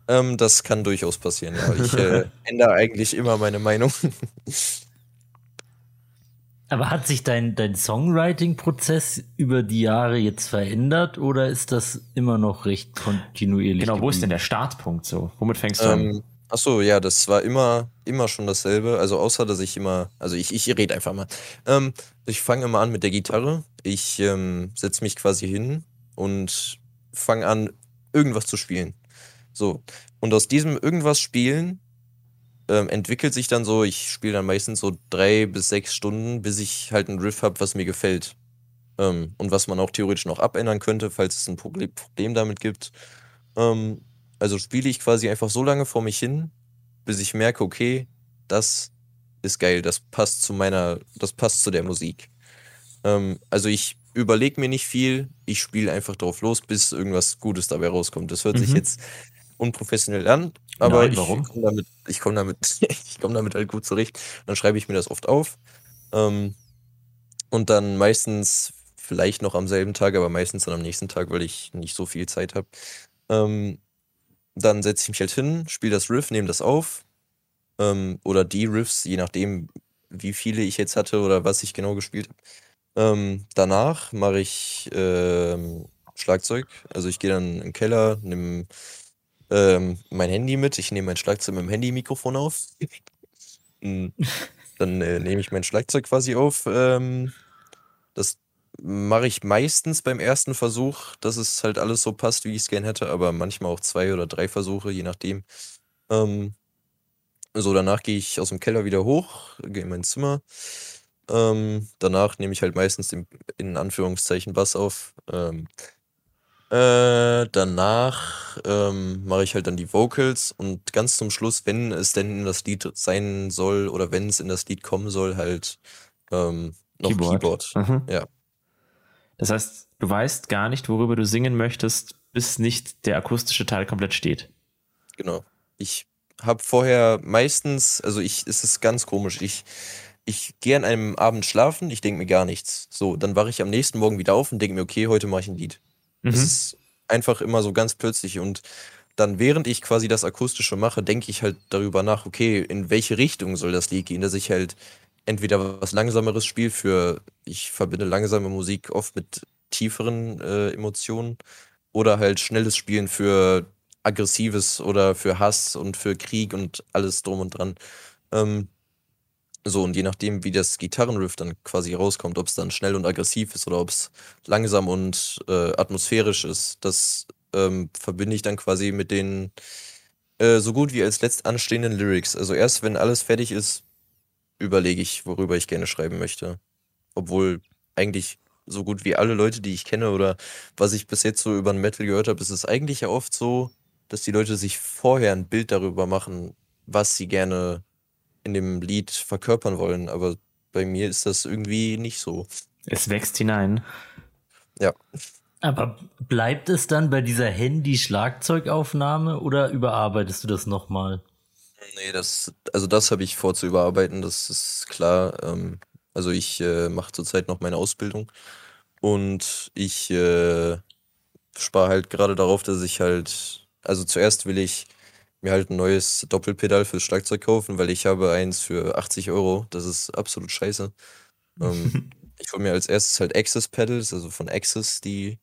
Ähm, das kann durchaus passieren, ja. Ich äh, ändere eigentlich immer meine Meinung. Aber hat sich dein, dein Songwriting-Prozess über die Jahre jetzt verändert oder ist das immer noch recht kontinuierlich? Genau, wo ist denn der Startpunkt so? Womit fängst du ähm, an? Ach so, ja, das war immer, immer schon dasselbe. Also außer, dass ich immer, also ich, ich rede einfach mal. Ähm, ich fange immer an mit der Gitarre. Ich ähm, setze mich quasi hin und fange an, irgendwas zu spielen. So. Und aus diesem irgendwas spielen ähm, entwickelt sich dann so, ich spiele dann meistens so drei bis sechs Stunden, bis ich halt einen Riff habe, was mir gefällt. Ähm, und was man auch theoretisch noch abändern könnte, falls es ein Problem, damit gibt. Ähm, also spiele ich quasi einfach so lange vor mich hin, bis ich merke, okay, das ist geil, das passt zu meiner, das passt zu der Musik. Ähm, also ich überlege mir nicht viel, ich spiele einfach drauf los, bis irgendwas Gutes dabei rauskommt. Das hört mhm. sich jetzt unprofessionell an, aber Nein, ich komme damit, ich komme damit, ich komme damit halt gut zurecht. Dann schreibe ich mir das oft auf. Ähm, und dann meistens, vielleicht noch am selben Tag, aber meistens dann am nächsten Tag, weil ich nicht so viel Zeit habe, ähm, dann setze ich mich halt hin, spiele das Riff, nehme das auf. Ähm, oder die Riffs, je nachdem, wie viele ich jetzt hatte oder was ich genau gespielt habe. Ähm, danach mache ich ähm, Schlagzeug. Also ich gehe dann in den Keller, nehme ähm, mein Handy mit. Ich nehme mein Schlagzeug mit dem Handy-Mikrofon auf. Hm, dann äh, nehme ich mein Schlagzeug quasi auf. Ähm, das mache ich meistens beim ersten Versuch, dass es halt alles so passt, wie ich es gern hätte, aber manchmal auch zwei oder drei Versuche, je nachdem. Ähm, so, danach gehe ich aus dem Keller wieder hoch, gehe in mein Zimmer. Ähm, danach nehme ich halt meistens den, in Anführungszeichen Bass auf. Ähm, äh, danach ähm, mache ich halt dann die Vocals und ganz zum Schluss, wenn es denn in das Lied sein soll oder wenn es in das Lied kommen soll, halt ähm, noch Keyboard. Keyboard. Mhm. Ja. Das heißt, du weißt gar nicht, worüber du singen möchtest, bis nicht der akustische Teil komplett steht. Genau. Ich habe vorher meistens, also ich, es ist ganz komisch, ich, ich gehe an einem Abend schlafen, ich denke mir gar nichts. So, dann wache ich am nächsten Morgen wieder auf und denke mir, okay, heute mache ich ein Lied. Mhm. Das ist einfach immer so ganz plötzlich und dann, während ich quasi das Akustische mache, denke ich halt darüber nach, okay, in welche Richtung soll das Lied gehen, dass ich halt entweder was Langsameres spiele für, ich verbinde langsame Musik oft mit tieferen äh, Emotionen oder halt schnelles Spielen für aggressives oder für Hass und für Krieg und alles drum und dran. Ähm, so, und je nachdem, wie das Gitarrenriff dann quasi rauskommt, ob es dann schnell und aggressiv ist oder ob es langsam und äh, atmosphärisch ist, das ähm, verbinde ich dann quasi mit den äh, so gut wie als letzt anstehenden Lyrics. Also erst wenn alles fertig ist, überlege ich, worüber ich gerne schreiben möchte. Obwohl eigentlich so gut wie alle Leute, die ich kenne oder was ich bis jetzt so über den Metal gehört habe, ist es eigentlich ja oft so, dass die Leute sich vorher ein Bild darüber machen, was sie gerne in dem Lied verkörpern wollen. Aber bei mir ist das irgendwie nicht so. Es wächst hinein. Ja. Aber bleibt es dann bei dieser Handy-Schlagzeugaufnahme oder überarbeitest du das nochmal? Nee, das, also das habe ich vor zu überarbeiten, das ist klar. Ähm, also ich äh, mache zurzeit noch meine Ausbildung und ich äh, spare halt gerade darauf, dass ich halt, also zuerst will ich mir halt ein neues Doppelpedal fürs Schlagzeug kaufen, weil ich habe eins für 80 Euro. Das ist absolut scheiße. Ähm, ich hole mir als erstes halt Access Pedals, also von Access die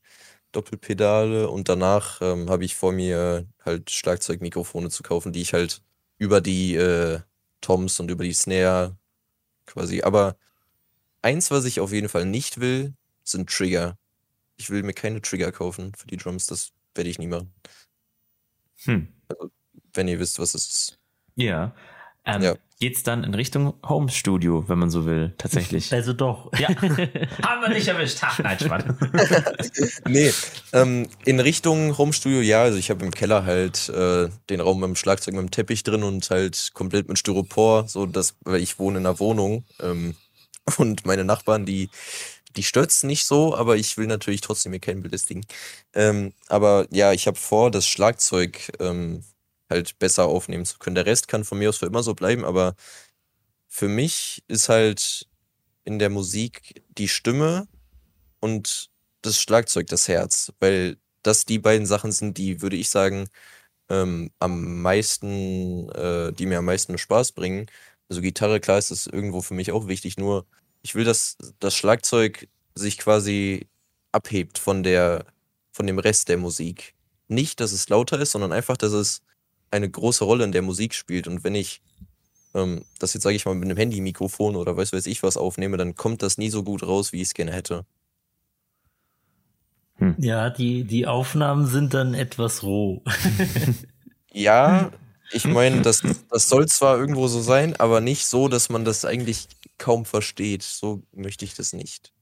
Doppelpedale und danach ähm, habe ich vor mir halt Schlagzeugmikrofone zu kaufen, die ich halt über die äh, Toms und über die Snare quasi. Aber eins, was ich auf jeden Fall nicht will, sind Trigger. Ich will mir keine Trigger kaufen für die Drums, das werde ich nie machen. Hm. Also, wenn ihr wisst, was es ist. Ja. Ähm, ja. Geht's dann in Richtung Home Studio, wenn man so will, tatsächlich? Also doch. Ja. Haben wir nicht erwischt. Ha, nein, Spann. nee, ähm, in Richtung Home Studio, ja. Also ich habe im Keller halt äh, den Raum mit dem Schlagzeug mit dem Teppich drin und halt komplett mit Styropor, so dass, weil ich wohne in einer Wohnung ähm, und meine Nachbarn, die die stört's nicht so, aber ich will natürlich trotzdem hier keinen belästigen. Ähm, aber ja, ich habe vor, das Schlagzeug ähm, halt besser aufnehmen zu können. Der Rest kann von mir aus für immer so bleiben, aber für mich ist halt in der Musik die Stimme und das Schlagzeug das Herz, weil das die beiden Sachen sind, die, würde ich sagen, ähm, am meisten, äh, die mir am meisten Spaß bringen. Also Gitarre, klar ist das irgendwo für mich auch wichtig, nur ich will, dass das Schlagzeug sich quasi abhebt von der, von dem Rest der Musik. Nicht, dass es lauter ist, sondern einfach, dass es eine große Rolle in der Musik spielt. Und wenn ich ähm, das jetzt, sage ich mal, mit einem Handy-Mikrofon oder weiß weiß ich was aufnehme, dann kommt das nie so gut raus, wie ich es gerne hätte. Hm. Ja, die, die Aufnahmen sind dann etwas roh. ja, ich meine, das, das soll zwar irgendwo so sein, aber nicht so, dass man das eigentlich kaum versteht. So möchte ich das nicht.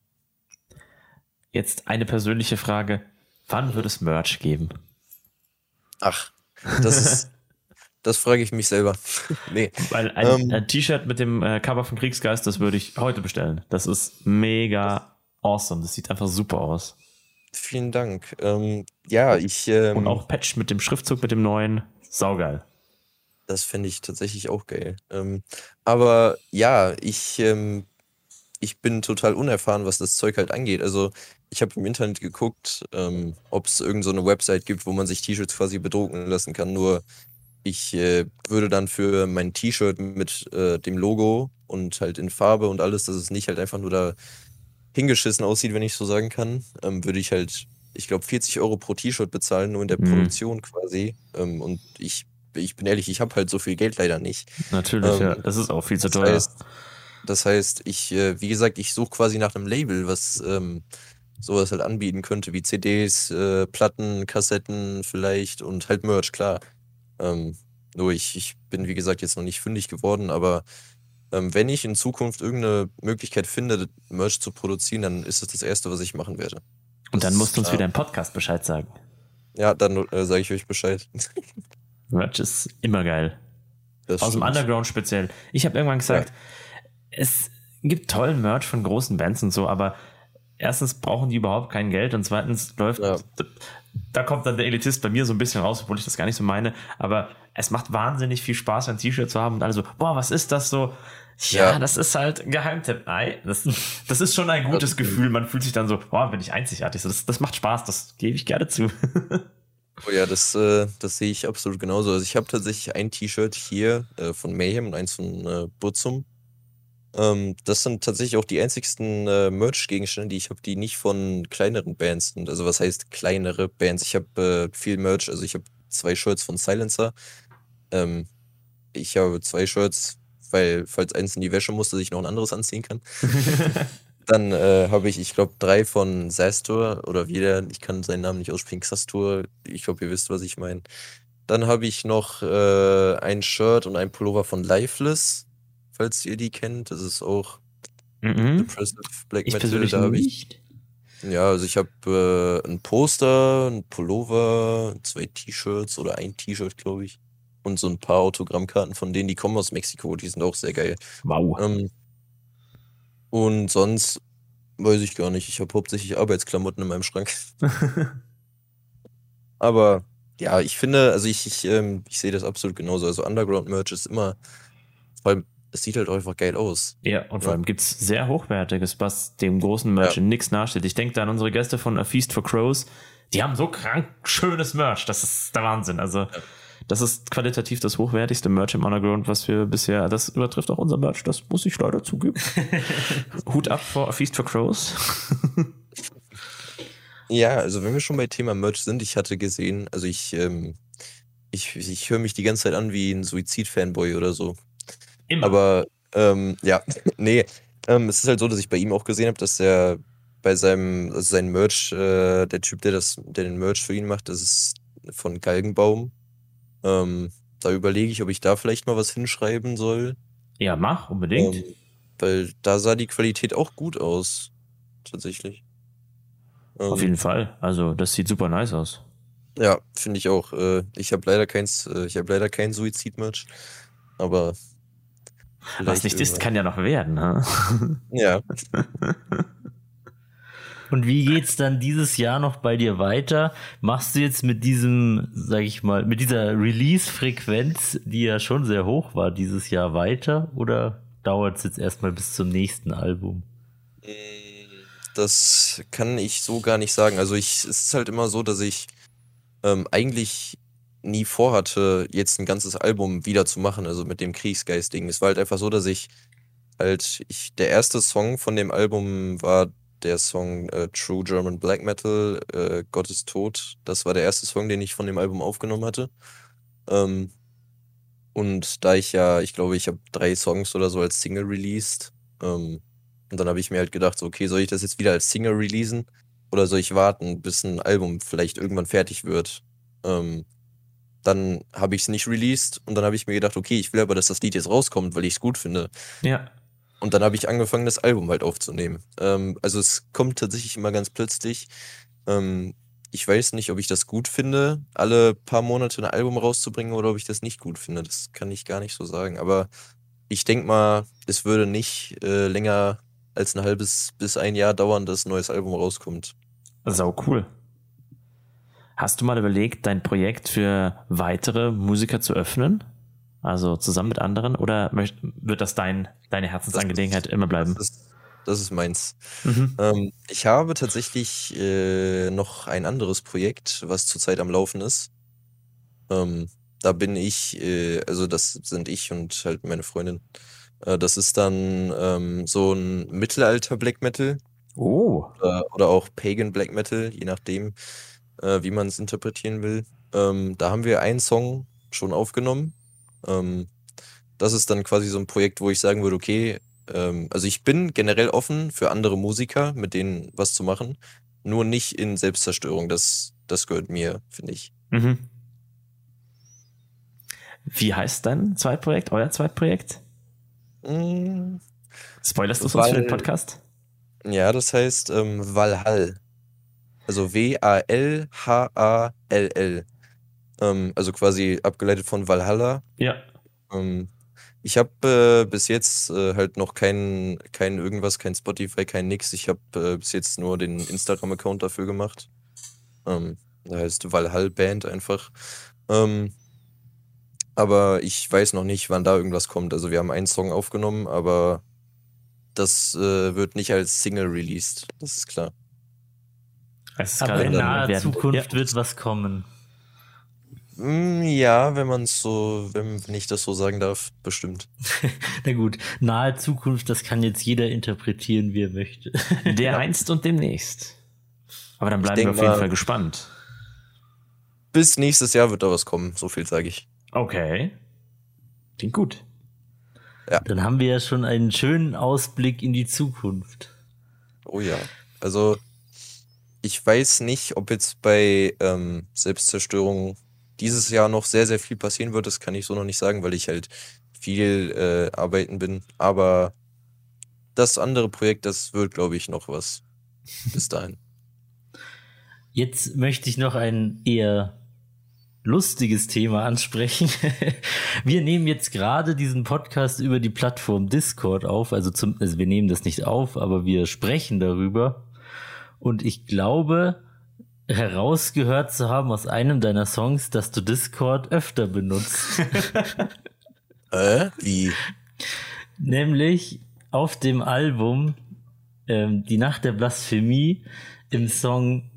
Jetzt eine persönliche Frage. Wann wird es Merch geben? Ach, das ist Das frage ich mich selber. nee. Weil ein, ähm, ein T-Shirt mit dem äh, Cover von Kriegsgeist, das würde ich heute bestellen. Das ist mega awesome. Das sieht einfach super aus. Vielen Dank. Ähm, ja, ich. Ähm, Und auch Patch mit dem Schriftzug, mit dem neuen. Saugeil. Das finde ich tatsächlich auch geil. Ähm, aber ja, ich, ähm, ich bin total unerfahren, was das Zeug halt angeht. Also, ich habe im Internet geguckt, ähm, ob es irgendeine so Website gibt, wo man sich T-Shirts quasi bedrucken lassen kann. Nur ich äh, würde dann für mein T-Shirt mit äh, dem Logo und halt in Farbe und alles, dass es nicht halt einfach nur da hingeschissen aussieht, wenn ich so sagen kann, ähm, würde ich halt, ich glaube, 40 Euro pro T-Shirt bezahlen, nur in der mhm. Produktion quasi. Ähm, und ich, ich bin ehrlich, ich habe halt so viel Geld leider nicht. Natürlich, ähm, ja. Das ist auch viel zu teuer. Heißt, das heißt, ich, äh, wie gesagt, ich suche quasi nach einem Label, was ähm, sowas halt anbieten könnte, wie CDs, äh, Platten, Kassetten vielleicht und halt Merch, klar. Ähm, nur ich, ich bin, wie gesagt, jetzt noch nicht fündig geworden, aber ähm, wenn ich in Zukunft irgendeine Möglichkeit finde, Merch zu produzieren, dann ist das das Erste, was ich machen werde. Und dann musst du uns wieder im Podcast Bescheid sagen. Ja, dann äh, sage ich euch Bescheid. Merch ist immer geil. Das Aus stimmt. dem Underground speziell. Ich habe irgendwann gesagt, ja. es gibt tollen Merch von großen Bands und so, aber erstens brauchen die überhaupt kein Geld und zweitens läuft ja da kommt dann der Elitist bei mir so ein bisschen raus, obwohl ich das gar nicht so meine. Aber es macht wahnsinnig viel Spaß, ein T-Shirt zu haben und alle so, boah, was ist das so? Ja, ja. das ist halt Geheimtipp. Nein, das, das ist schon ein gutes Gefühl. Man fühlt sich dann so, boah, bin ich einzigartig. Das, das macht Spaß, das gebe ich gerne zu. Oh ja, das, äh, das sehe ich absolut genauso. Also ich habe tatsächlich ein T-Shirt hier äh, von Mayhem und eins von äh, Burzum. Ähm, das sind tatsächlich auch die einzigsten äh, Merch-Gegenstände, die ich habe, die nicht von kleineren Bands sind. Also was heißt kleinere Bands? Ich habe äh, viel Merch, also ich habe zwei Shirts von Silencer. Ähm, ich habe zwei Shirts, weil falls eins in die Wäsche muss, dass ich noch ein anderes anziehen kann. Dann äh, habe ich, ich glaube, drei von Sastor oder wie der, ich kann seinen Namen nicht aussprechen, Xastor. Ich glaube, ihr wisst, was ich meine. Dann habe ich noch äh, ein Shirt und ein Pullover von Lifeless falls ihr die kennt. Das ist auch mhm. Depressive Black ich Metal. Da habe ich. Ja, also ich habe äh, ein Poster, ein Pullover, zwei T-Shirts oder ein T-Shirt, glaube ich. Und so ein paar Autogrammkarten von denen, die kommen aus Mexiko, die sind auch sehr geil. Wow. Ähm, und sonst, Weiß ich gar nicht. Ich habe hauptsächlich Arbeitsklamotten in meinem Schrank. Aber ja, ich finde, also ich, ich, ähm, ich sehe das absolut genauso. Also Underground-Merch ist immer, vor allem, es sieht halt einfach geil aus. Ja, und vor allem gibt es sehr hochwertiges, was dem großen Merch ja. nichts nachsteht. Ich denke da an unsere Gäste von A Feast for Crows. Die haben so krank schönes Merch. Das ist der Wahnsinn. Also, ja. das ist qualitativ das hochwertigste Merch im Underground, was wir bisher, das übertrifft auch unser Merch. Das muss ich leider zugeben. Hut ab vor A Feast for Crows. Ja, also wenn wir schon bei Thema Merch sind, ich hatte gesehen, also ich, ähm, ich, ich höre mich die ganze Zeit an wie ein Suizid-Fanboy oder so. Immer. Aber ähm, ja, nee, ähm, es ist halt so, dass ich bei ihm auch gesehen habe, dass er bei seinem, also sein Merch, äh, der Typ, der das, der den Merch für ihn macht, das ist von Galgenbaum. Ähm, da überlege ich, ob ich da vielleicht mal was hinschreiben soll. Ja, mach, unbedingt. Ähm, weil da sah die Qualität auch gut aus. Tatsächlich. Auf jeden Fall. Also, das sieht super nice aus. Ja, finde ich auch. Äh, ich habe leider keins, äh, ich habe leider kein Suizid-Merch, aber was nicht ist, kann ja noch werden, ha? Ja. Und wie geht's dann dieses Jahr noch bei dir weiter? Machst du jetzt mit diesem, sag ich mal, mit dieser Release-Frequenz, die ja schon sehr hoch war, dieses Jahr weiter? Oder dauert es jetzt erstmal bis zum nächsten Album? Äh das kann ich so gar nicht sagen. Also ich, es ist halt immer so, dass ich ähm, eigentlich nie vorhatte, jetzt ein ganzes Album wieder zu machen, also mit dem Kriegsgeist-Ding. Es war halt einfach so, dass ich halt, ich, der erste Song von dem Album war der Song äh, True German Black Metal, äh, Gott ist tot. Das war der erste Song, den ich von dem Album aufgenommen hatte. Ähm, und da ich ja, ich glaube, ich habe drei Songs oder so als Single released, ähm, und dann habe ich mir halt gedacht, so, okay, soll ich das jetzt wieder als Single releasen? Oder soll ich warten, bis ein Album vielleicht irgendwann fertig wird? Ähm, dann habe ich es nicht released und dann habe ich mir gedacht, okay, ich will aber, dass das Lied jetzt rauskommt, weil ich es gut finde. Ja. Und dann habe ich angefangen, das Album halt aufzunehmen. Ähm, also es kommt tatsächlich immer ganz plötzlich. Ähm, ich weiß nicht, ob ich das gut finde, alle paar Monate ein Album rauszubringen oder ob ich das nicht gut finde. Das kann ich gar nicht so sagen. Aber ich denke mal, es würde nicht äh, länger als ein halbes bis ein Jahr dauern, dass ein neues Album rauskommt. Sau cool. Hast du mal überlegt, dein Projekt für weitere Musiker zu öffnen? Also zusammen mit anderen? Oder wird das dein, deine Herzensangelegenheit ist, immer bleiben? Das ist, das ist meins. Mhm. Ähm, ich habe tatsächlich äh, noch ein anderes Projekt, was zurzeit am Laufen ist. Ähm, da bin ich, äh, also das sind ich und halt meine Freundin. Äh, das ist dann ähm, so ein Mittelalter-Black Metal. Oh. Oder, oder, auch Pagan Black Metal, je nachdem, äh, wie man es interpretieren will. Ähm, da haben wir einen Song schon aufgenommen. Ähm, das ist dann quasi so ein Projekt, wo ich sagen würde, okay, ähm, also ich bin generell offen für andere Musiker, mit denen was zu machen, nur nicht in Selbstzerstörung. Das, das gehört mir, finde ich. Mhm. Wie heißt dein Zweitprojekt, euer Zweitprojekt? Mm, Spoilerst du es uns für den Podcast? Ja, das heißt ähm, Valhall. Also W-A-L-H-A-L-L. Ähm, also quasi abgeleitet von Valhalla. Ja. Ähm, ich habe äh, bis jetzt äh, halt noch kein, kein irgendwas, kein Spotify, kein nix. Ich habe äh, bis jetzt nur den Instagram-Account dafür gemacht. Ähm, da heißt Valhall Band einfach. Ähm, aber ich weiß noch nicht, wann da irgendwas kommt. Also wir haben einen Song aufgenommen, aber das äh, wird nicht als Single released. Das ist klar. Ist aber in naher Zukunft ja. wird was kommen. Mm, ja, wenn man es so, wenn ich das so sagen darf, bestimmt. Na gut, nahe Zukunft, das kann jetzt jeder interpretieren, wie er möchte. Der einst und demnächst. Aber dann bleiben wir auf jeden Fall gespannt. Bis nächstes Jahr wird da was kommen, so viel sage ich. Okay. Klingt gut. Ja. Dann haben wir ja schon einen schönen Ausblick in die Zukunft. Oh ja. Also, ich weiß nicht, ob jetzt bei ähm, Selbstzerstörung dieses Jahr noch sehr, sehr viel passieren wird. Das kann ich so noch nicht sagen, weil ich halt viel äh, arbeiten bin. Aber das andere Projekt, das wird, glaube ich, noch was. Bis dahin. Jetzt möchte ich noch einen eher lustiges Thema ansprechen. Wir nehmen jetzt gerade diesen Podcast über die Plattform Discord auf. Also, zum, also wir nehmen das nicht auf, aber wir sprechen darüber. Und ich glaube, herausgehört zu haben aus einem deiner Songs, dass du Discord öfter benutzt. Äh? Wie? Nämlich auf dem Album ähm, Die Nacht der Blasphemie im Song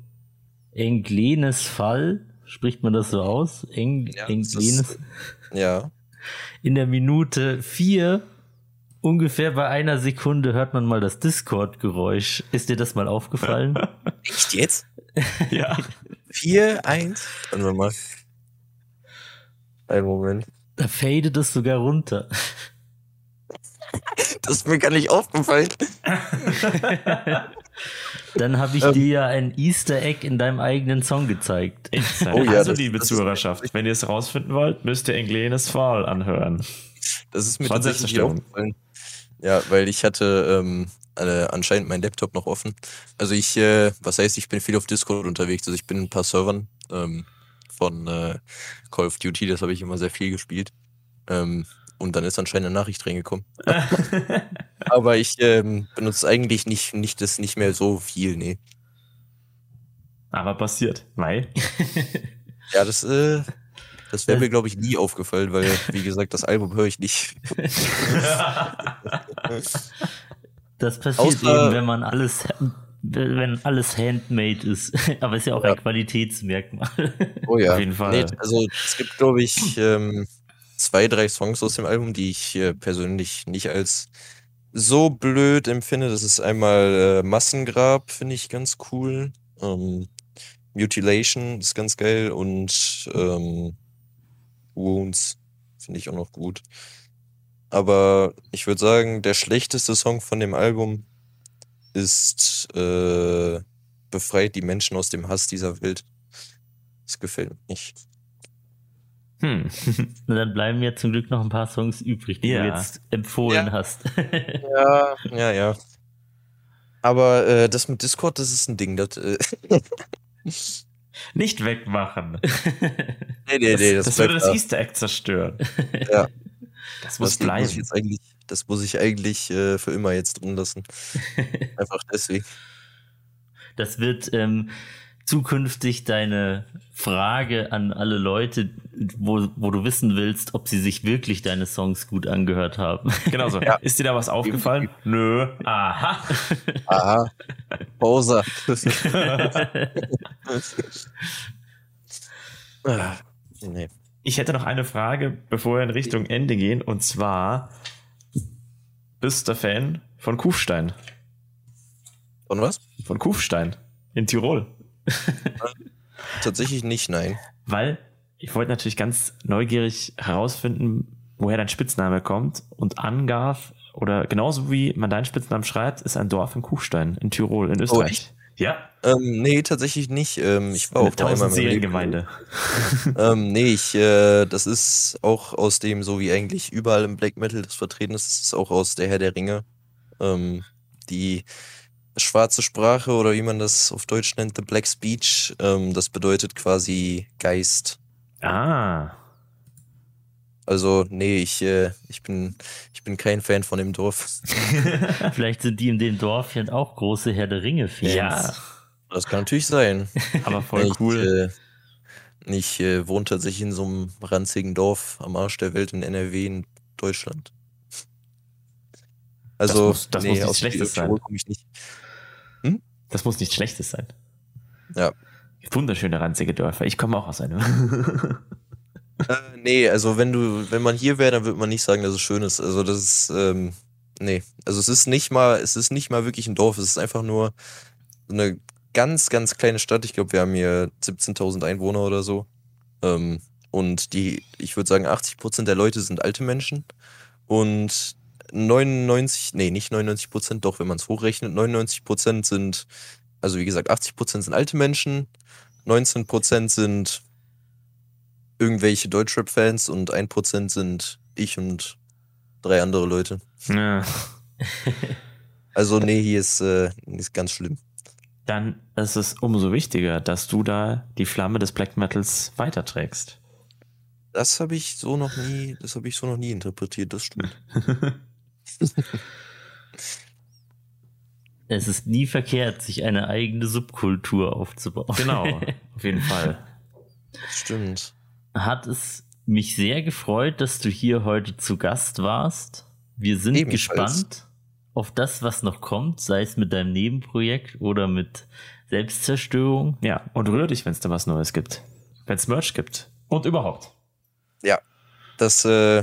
Englenes Fall, spricht man das so aus? Eng, Ja, Englenes. ist- Ja. In der Minute vier, ungefähr bei einer Sekunde, hört man mal das Discord-Geräusch. Ist dir das mal aufgefallen? Echt jetzt? Ja. 4, 1. Warte wir mal. Einen Moment. da fadet es sogar runter. Das ist mir gar nicht aufgefallen. Dann habe ich Ähm. dir ja ein Easter Egg in deinem eigenen Song gezeigt. Oh ja, also, das- liebe das Zuhörerschaft, wenn ihr es rausfinden wollt, müsst ihr Englenes Fall anhören. Das ist mir tatsächlich aufgefallen. Ja, weil ich hatte ähm, äh, anscheinend meinen Laptop noch offen. Also ich, äh, was heißt, ich bin viel auf Discord unterwegs. Also ich bin in ein paar Servern ähm, von äh, Call of Duty, das habe ich immer sehr viel gespielt. Ähm, und dann ist anscheinend eine Nachricht reingekommen. Aber ich ähm, benutze eigentlich nicht, nicht das nicht mehr so viel, nee. Aber passiert. Weil? Ja, das, äh, das wäre Das- mir, glaube ich, nie aufgefallen, weil, wie gesagt, das Album höre ich nicht. Das passiert Außer- eben, wenn man alles, wenn alles handmade ist. Aber ist ja auch Ja. ein Qualitätsmerkmal. Oh ja. Auf jeden Fall. Nee, also es gibt, glaube ich, ähm, zwei, drei Songs aus dem Album, die ich äh, persönlich nicht als so blöd empfinde. Das ist einmal äh, Massengrab, finde ich ganz cool. Ähm, Mutilation ist ganz geil und ähm, Wounds finde ich auch noch gut. Aber ich würde sagen, der schlechteste Song von dem Album ist äh, Befreit die Menschen aus dem Hass dieser Welt. Das gefällt mir nicht. Hm. Dann bleiben ja zum Glück noch ein paar Songs übrig, die Ja. du jetzt empfohlen Ja. hast. Ja, ja, ja. Aber äh, das mit Discord, das ist ein Ding. Das, äh, Nicht wegmachen. nee, nee, nee, das, das würde das da. Easter Egg zerstören. Ja. Das muss Das Ding muss ich bleiben. jetzt eigentlich, das muss ich eigentlich äh, für immer jetzt drin lassen. Einfach deswegen. Das wird ähm, zukünftig deine Frage an alle Leute, wo, wo du wissen willst, ob sie sich wirklich deine Songs gut angehört haben. Genau so. Ja. Ist dir da was aufgefallen? Nö. Aha. Aha. Ah, nee. Ich hätte noch eine Frage, bevor wir in Richtung Ende gehen. Und zwar, bist du Fan von Kufstein? Und was? Von Kufstein in Tirol. Tatsächlich nicht, nein. Weil ich wollte natürlich ganz neugierig herausfinden, woher dein Spitzname kommt. Und Angarf, oder genauso wie man deinen Spitznamen schreibt, ist ein Dorf in Kufstein in Tirol, in Österreich. echt? Ja, Ähm, nee, tatsächlich nicht. Ähm, ich war auch Leben. Tausend-Seelen-Gemeinde. ähm, nee, ich, äh, das ist auch aus dem, so wie eigentlich überall im Black Metal das vertreten ist, das ist auch aus der Herr der Ringe. Ähm, die schwarze Sprache oder wie man das auf Deutsch nennt, the Black Speech, ähm, das bedeutet quasi Geist. Ah, Also, nee, ich, äh, ich bin, ich bin kein Fan von dem Dorf. Vielleicht sind die in dem Dorfchen auch große Herr der Ringe-Fans. ja, Das kann natürlich sein. aber voll ich, cool. Äh, ich äh, wohne tatsächlich in so einem ranzigen Dorf am Arsch der Welt in NRW in Deutschland. Also, muss- das muss nichts aus Schlechtes sein. komme ich nicht. Das muss nichts Schlechtes sein. Ja. Wunderschöne ranzige Dörfer. Ich komme auch aus einem. Äh, nee, also wenn du, wenn man hier wäre, dann würde man nicht sagen, dass es schön ist. Also das ist, ähm, nee. Also es ist nicht mal, es ist nicht mal wirklich ein Dorf, es ist einfach nur so eine ganz, ganz kleine Stadt. Ich glaube, wir haben hier 17.000 Einwohner oder so. Ähm, und die, ich würde sagen, 80% der Leute sind alte Menschen. Und 99, nee, nicht 99 Prozent, doch, wenn man es hochrechnet, 99 Prozent sind, also wie gesagt, 80 Prozent sind alte Menschen, 19 Prozent sind irgendwelche Deutschrap-Fans und 1 Prozent sind ich und drei andere Leute. ja. Also, nee, hier ist, äh, ist ganz schlimm. dann ist es umso wichtiger, dass du da die Flamme des Black Metals weiterträgst. Das habe ich so noch nie, das habe ich so noch nie interpretiert, das stimmt. es ist nie verkehrt, sich eine eigene Subkultur aufzubauen. Genau, auf jeden Fall. Stimmt. Hat es mich sehr gefreut, dass du hier heute zu Gast warst. Wir sind Ebenfalls. gespannt auf das, was noch kommt, sei es mit deinem Nebenprojekt oder mit Selbstzerstörung. Ja, und rühr dich, wenn es da was Neues gibt. Wenn es Merch gibt. Und überhaupt. Ja, das äh,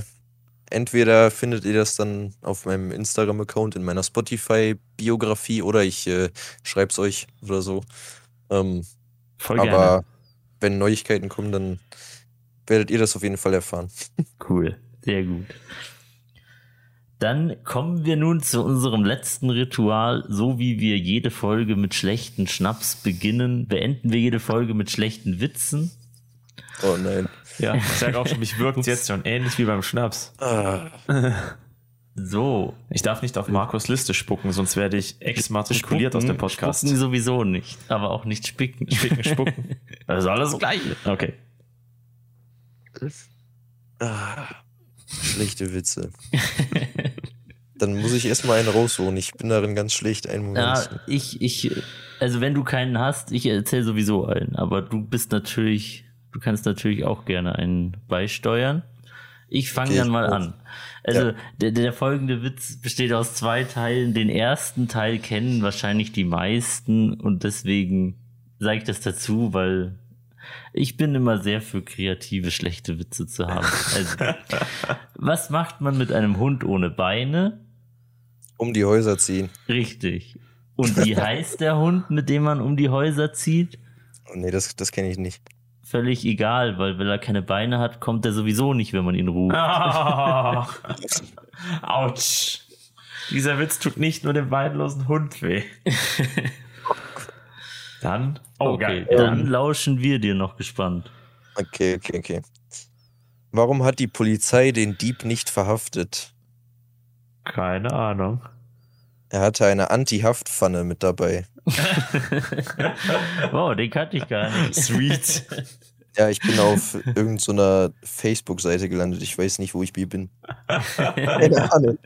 entweder findet ihr das dann auf meinem Instagram-Account in meiner Spotify-Biografie oder ich äh, schreibe es euch oder so. Ähm, Voll aber gerne. wenn Neuigkeiten kommen, dann werdet ihr das auf jeden Fall erfahren. Cool, sehr gut. Dann kommen wir nun zu unserem letzten Ritual. So wie wir jede Folge mit schlechten Schnaps beginnen, beenden wir jede Folge mit schlechten Witzen. Oh nein. Ja, ich sag auch schon, mich wirkt jetzt schon ähnlich wie beim Schnaps. Ah. So. Ich darf nicht auf Markus Liste spucken, sonst werde ich exmatrikuliert spucken, aus dem Podcast. Spucken sowieso nicht, aber auch nicht spicken. Spicken, spucken. Das ist alles gleich. Okay. Ah, schlechte Witze. Dann muss ich erstmal einen rausholen. Ich bin darin ganz schlecht. Einen Moment. Ja, ich, ich, also wenn du keinen hast, ich erzähle sowieso einen, aber du bist natürlich Du kannst natürlich auch gerne einen beisteuern. Ich fange okay, dann mal an. Also ja. der, der folgende Witz besteht aus zwei Teilen. Den ersten Teil kennen wahrscheinlich die meisten und deswegen sage ich das dazu, weil ich bin immer sehr für kreative, schlechte Witze zu haben. Also, was macht man mit einem Hund ohne Beine? Um die Häuser ziehen. Richtig. Und wie heißt der Hund, mit dem man um die Häuser zieht? Nee, das, das kenne ich nicht völlig egal, weil wenn er keine Beine hat, kommt er sowieso nicht, wenn man ihn ruft. Oh. Autsch. Dieser Witz tut nicht nur dem beinlosen Hund weh. dann, oh, okay, geil. dann lauschen wir dir noch gespannt. Okay, okay, okay. Warum hat die Polizei den Dieb nicht verhaftet? Keine Ahnung. Er hatte eine Anti-Haftpfanne mit dabei. wow, den kannte ich gar nicht. Sweet. Ja, ich bin auf irgendeiner so Facebook-Seite gelandet. Ich weiß nicht, wo ich bin. Keine Ahnung.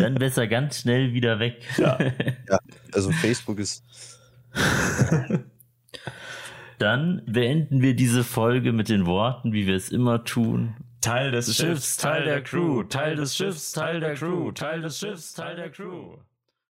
Dann besser ganz schnell wieder weg. Ja, ja also Facebook ist. Dann beenden wir diese Folge mit den Worten, wie wir es immer tun. Teil des Schiffs, Teil der Crew, Teil des Schiffs, Teil der Crew, Teil des Schiffs, Teil der Crew.